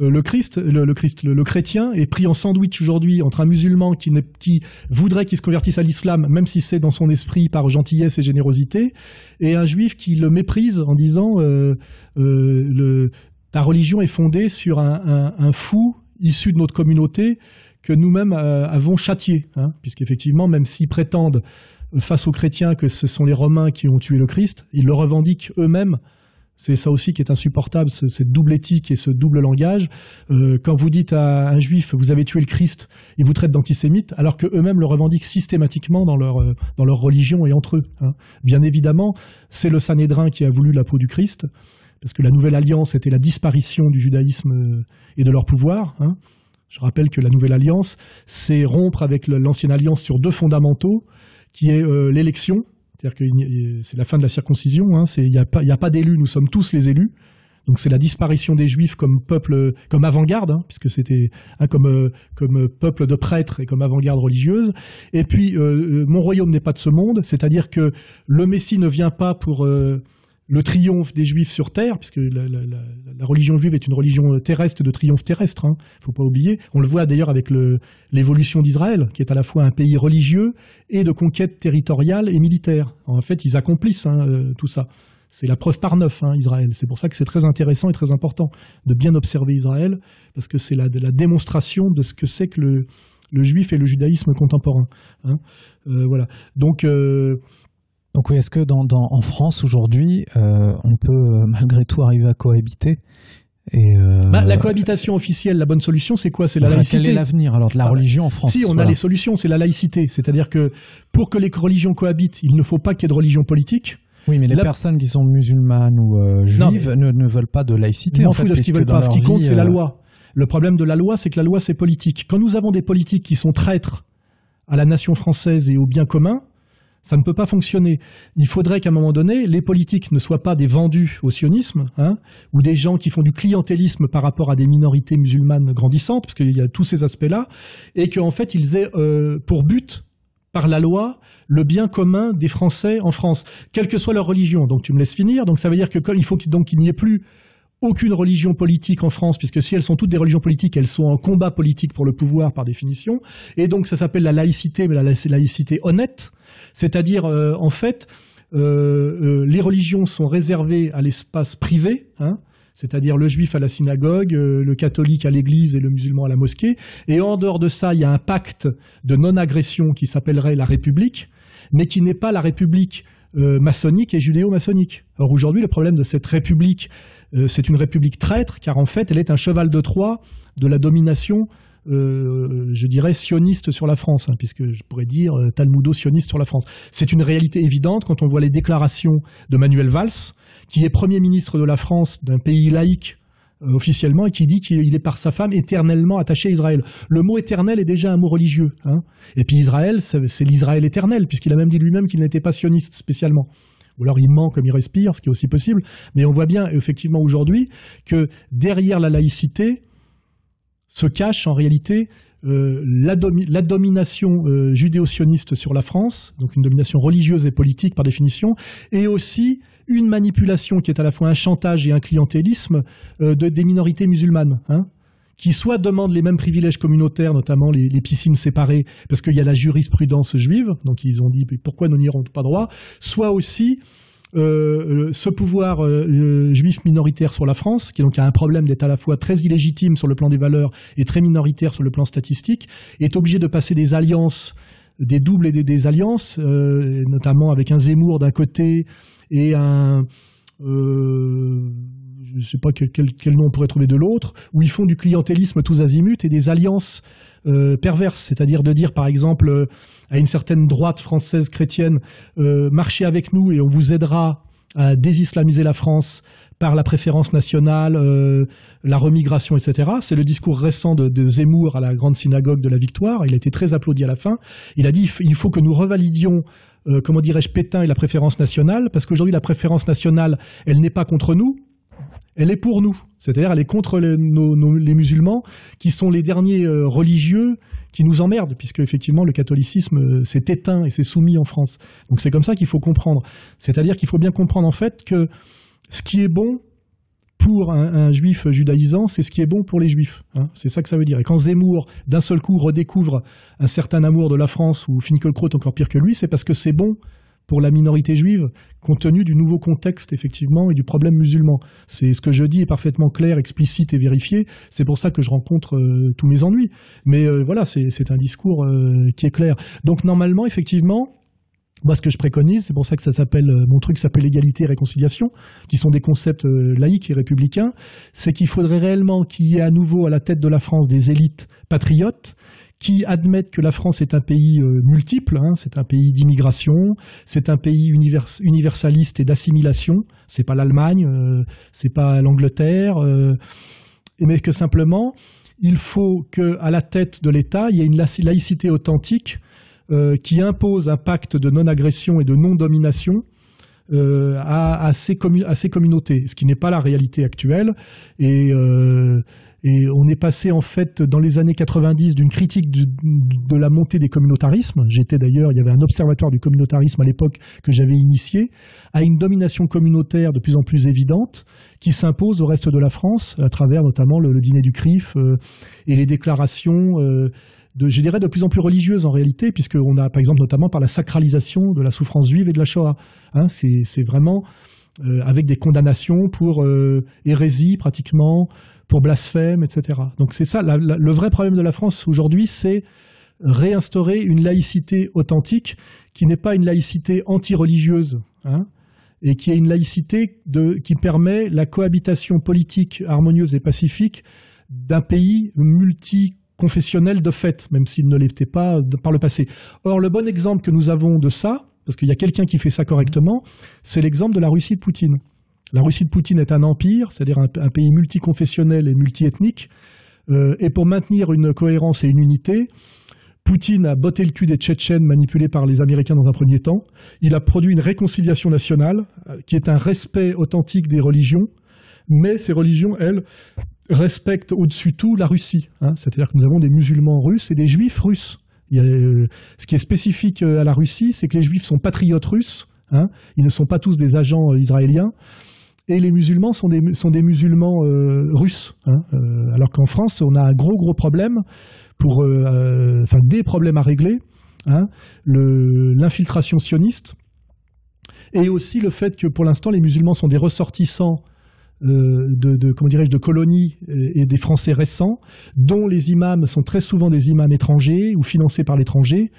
euh, le Christ, le, chrétien est pris en sandwich aujourd'hui entre un musulman qui, voudrait qu'il se convertisse à l'islam, même si c'est dans son esprit par gentillesse et générosité, et un juif qui le méprise en disant euh, euh, ta religion est fondée sur un, fou issu de notre communauté que nous-mêmes avons châtié, hein, puisqu'effectivement, même s'ils prétendent face aux chrétiens que ce sont les Romains qui ont tué le Christ, ils le revendiquent eux-mêmes c'est ça aussi qui est insupportable, ce, cette double éthique et ce double langage. Euh, quand vous dites à un juif, vous avez tué le Christ, ils vous traitent d'antisémite, alors qu'eux-mêmes le revendiquent systématiquement dans leur, euh, dans leur religion et entre eux. Hein. Bien évidemment, c'est le Sanhédrin qui a voulu la peau du Christ, parce que la nouvelle alliance était la disparition du judaïsme euh, et de leur pouvoir. Hein. Je rappelle que la nouvelle alliance, c'est rompre avec l'ancienne alliance sur deux fondamentaux, qui est euh, l'élection, c'est-à-dire que c'est la fin de la circoncision, hein, il n'y a pas, d'élus, nous sommes tous les élus. Donc c'est la disparition des juifs comme peuple, comme avant-garde, hein, puisque c'était hein, comme, euh, comme peuple de prêtres et comme avant-garde religieuse. Et puis euh, mon royaume n'est pas de ce monde, c'est-à-dire que le Messie ne vient pas pour euh, le triomphe des Juifs sur terre, puisque la, religion juive est une religion terrestre de triomphe terrestre, il hein, ne faut pas oublier. On le voit d'ailleurs avec l'évolution d'Israël, qui est à la fois un pays religieux et de conquête territoriale et militaire. En fait, ils accomplissent hein, euh, tout ça. C'est la preuve par neuf, hein, Israël. C'est pour ça que c'est très intéressant et très important de bien observer Israël, parce que c'est la, démonstration de ce que c'est que le, juif et le judaïsme contemporain. Euh, voilà. Donc, euh, donc oui, est-ce que dans, dans, en France aujourd'hui, euh, on peut euh, malgré tout arriver à cohabiter et euh... bah, la cohabitation officielle, la bonne solution, c'est quoi? C'est la enfin, laïcité. Quel est l'avenir alors de la religion en France Si, on voilà. a les solutions, c'est la laïcité. C'est-à-dire que pour que les religions cohabitent, il ne faut pas qu'il y ait de religion politique. Oui, mais les La- personnes qui sont musulmanes ou euh, Non, juives ne, ne veulent pas de laïcité. M'en en de ce qu'ils veulent pas. Ce qui compte, c'est la loi. Le problème de la loi, c'est que la loi, c'est politique. Quand nous avons des politiques qui sont traîtres à la nation française et au bien commun, ça ne peut pas fonctionner. Il faudrait qu'à un moment donné, les politiques ne soient pas des vendus au sionisme, hein, ou des gens qui font du clientélisme par rapport à des minorités musulmanes grandissantes, parce qu'il y a tous ces aspects-là, et qu'en fait, ils aient euh, pour but, par la loi, le bien commun des Français en France, quelle que soit leur religion. Donc tu me laisses finir. Donc ça veut dire que il faut qu'il n'y ait plus aucune religion politique en France, puisque si elles sont toutes des religions politiques, elles sont en combat politique pour le pouvoir par définition. Et donc ça s'appelle la laïcité, mais la laïc- laïcité honnête, c'est-à-dire euh, en fait euh, euh, les religions sont réservées à l'espace privé, hein, c'est-à-dire le juif à la synagogue, le catholique à l'église et le musulman à la mosquée. Et en dehors de ça, il y a un pacte de non-agression qui s'appellerait la République, mais qui n'est pas la République maçonnique et judéo-maçonnique. Alors aujourd'hui, le problème de cette République, c'est une République traître, car en fait, elle est un cheval de Troie de la domination, euh, je dirais, sioniste sur la France, hein, puisque je pourrais dire euh, talmudo-sioniste sur la France. C'est une réalité évidente quand on voit les déclarations de Manuel Valls, qui est Premier ministre de la France d'un pays laïque euh, officiellement et qui dit qu'il est par sa femme éternellement attaché à Israël. Le mot éternel est déjà un mot religieux. hein. Et puis Israël, c'est l'Israël éternel, puisqu'il a même dit lui-même qu'il n'était pas sioniste spécialement. Ou alors il ment comme il respire, ce qui est aussi possible. Mais on voit bien effectivement aujourd'hui que derrière la laïcité se cache en réalité euh, la, domi- la domination euh, judéo-sioniste sur la France, donc une domination religieuse et politique par définition, et aussi une manipulation qui est à la fois un chantage et un clientélisme euh, de, des minorités musulmanes. hein, qui soit demandent les mêmes privilèges communautaires, notamment les, les piscines séparées, parce qu'il y a la jurisprudence juive, donc ils ont dit pourquoi nous n'irons pas droit, soit aussi euh, ce pouvoir euh, euh, juif minoritaire sur la France, qui donc a un problème d'être à la fois très illégitime sur le plan des valeurs et très minoritaire sur le plan statistique, est obligé de passer des alliances, des doubles et des, alliances, euh, notamment avec un Zemmour d'un côté et un euh, je ne sais pas quel nom on pourrait trouver de l'autre, où ils font du clientélisme tous azimuts et des alliances euh, perverses, c'est-à-dire de dire par exemple euh, à une certaine droite française chrétienne, euh, marchez avec nous et on vous aidera à désislamiser la France par la préférence nationale, euh, la remigration, etc. C'est le discours récent de, de Zemmour à la grande synagogue de la Victoire. Il a été très applaudi à la fin. Il a dit il faut que nous revalidions euh, comment dirais-je, Pétain et la préférence nationale, parce qu'aujourd'hui la préférence nationale, elle n'est pas contre nous, elle est pour nous. C'est-à-dire, elle est contre les, musulmans, qui sont les derniers euh, religieux qui nous emmerdent, puisque effectivement le catholicisme euh, s'est éteint et s'est soumis en France. Donc c'est comme ça qu'il faut comprendre. C'est-à-dire qu'il faut bien comprendre en fait que ce qui est bon pour un, un juif judaïsant, c'est ce qui est bon pour les juifs. hein. C'est ça que ça veut dire. Et quand Zemmour, d'un seul coup, redécouvre un certain amour de la France, ou Finkielkraut encore pire que lui, c'est parce que c'est bon pour la minorité juive, compte tenu du nouveau contexte, effectivement, et du problème musulman. C'est ce que je dis est parfaitement clair, explicite et vérifié. C'est pour ça que je rencontre euh, tous mes ennuis. Mais euh, voilà, c'est un discours euh, qui est clair. Donc normalement, effectivement, moi, ce que je préconise, c'est pour ça que ça s'appelle, euh, mon truc s'appelle égalité et réconciliation, qui sont des concepts euh, laïques et républicains, c'est qu'il faudrait réellement qu'il y ait à nouveau à la tête de la France des élites patriotes qui admettent que la France est un pays euh, multiple, hein, c'est un pays d'immigration, c'est un pays univers- universaliste et d'assimilation, c'est pas l'Allemagne, euh, c'est pas l'Angleterre, euh, mais que simplement, il faut que à la tête de l'État, il y ait une laïc- laïcité authentique qui impose un pacte de non-agression et de non-domination à, ces communautés, ce qui n'est pas la réalité actuelle. Et on est passé en fait dans les années 90 d'une critique de la montée des communautarismes. J'étais d'ailleurs, il y avait un observatoire du communautarisme à l'époque que j'avais initié, à une domination communautaire de plus en plus évidente qui s'impose au reste de la France à travers notamment le, dîner du CRIF euh, et les déclarations. euh, de, dirais, de plus en plus religieuses en réalité, puisqu'on a, par exemple, notamment par la sacralisation de la souffrance juive et de la Shoah. Hein, c'est vraiment euh, avec des condamnations pour euh, hérésie pratiquement, pour blasphème, etc. Donc c'est ça, le vrai problème de la France aujourd'hui, c'est réinstaurer une laïcité authentique qui n'est pas une laïcité anti-religieuse, hein, et qui est une laïcité de, qui permet la cohabitation politique harmonieuse et pacifique d'un pays multiconfessionnel de fait, même s'il ne l'était pas par le passé. Or, le bon exemple que nous avons de ça, parce qu'il y a quelqu'un qui fait ça correctement, c'est l'exemple de la Russie de Poutine. La Russie de Poutine est un empire, c'est-à-dire un, pays multiconfessionnel et multiethnique, euh, et pour maintenir une cohérence et une unité, Poutine a botté le cul des Tchétchènes manipulés par les Américains dans un premier temps. Il a produit une réconciliation nationale euh, qui est un respect authentique des religions, mais ces religions, elles, respectent au-dessus tout la Russie. Hein. C'est-à-dire que nous avons des musulmans russes et des juifs russes. Euh, ce qui est spécifique à la Russie, c'est que les juifs sont patriotes russes. Hein. Ils ne sont pas tous des agents israéliens et les musulmans sont des, musulmans euh, russes. Hein, euh, alors qu'en France, on a un gros gros problème pour, euh, enfin des problèmes à régler, hein, l'infiltration sioniste et aussi le fait que pour l'instant les musulmans sont des ressortissants de, de, colonies et des Français récents, dont les imams sont très souvent des imams étrangers ou financés par l'étranger.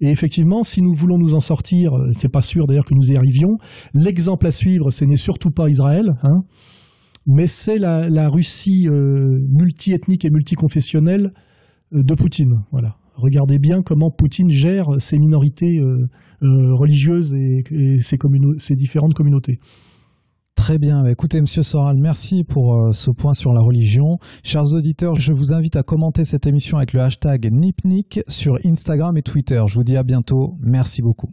Et effectivement, si nous voulons nous en sortir, euh, c'est pas sûr d'ailleurs que nous y arrivions. L'exemple à suivre, ce n'est surtout pas Israël, hein, mais c'est la, Russie euh, multiethnique et multiconfessionnelle euh, de Poutine. Regardez bien comment Poutine gère ces minorités religieuses et, ces différentes communautés. Très bien. Bah, écoutez, Monsieur Soral, merci pour euh, ce point sur la religion. Chers auditeurs, je vous invite à commenter cette émission avec le hashtag NipNik sur Instagram et Twitter. Je vous dis à bientôt. Merci beaucoup.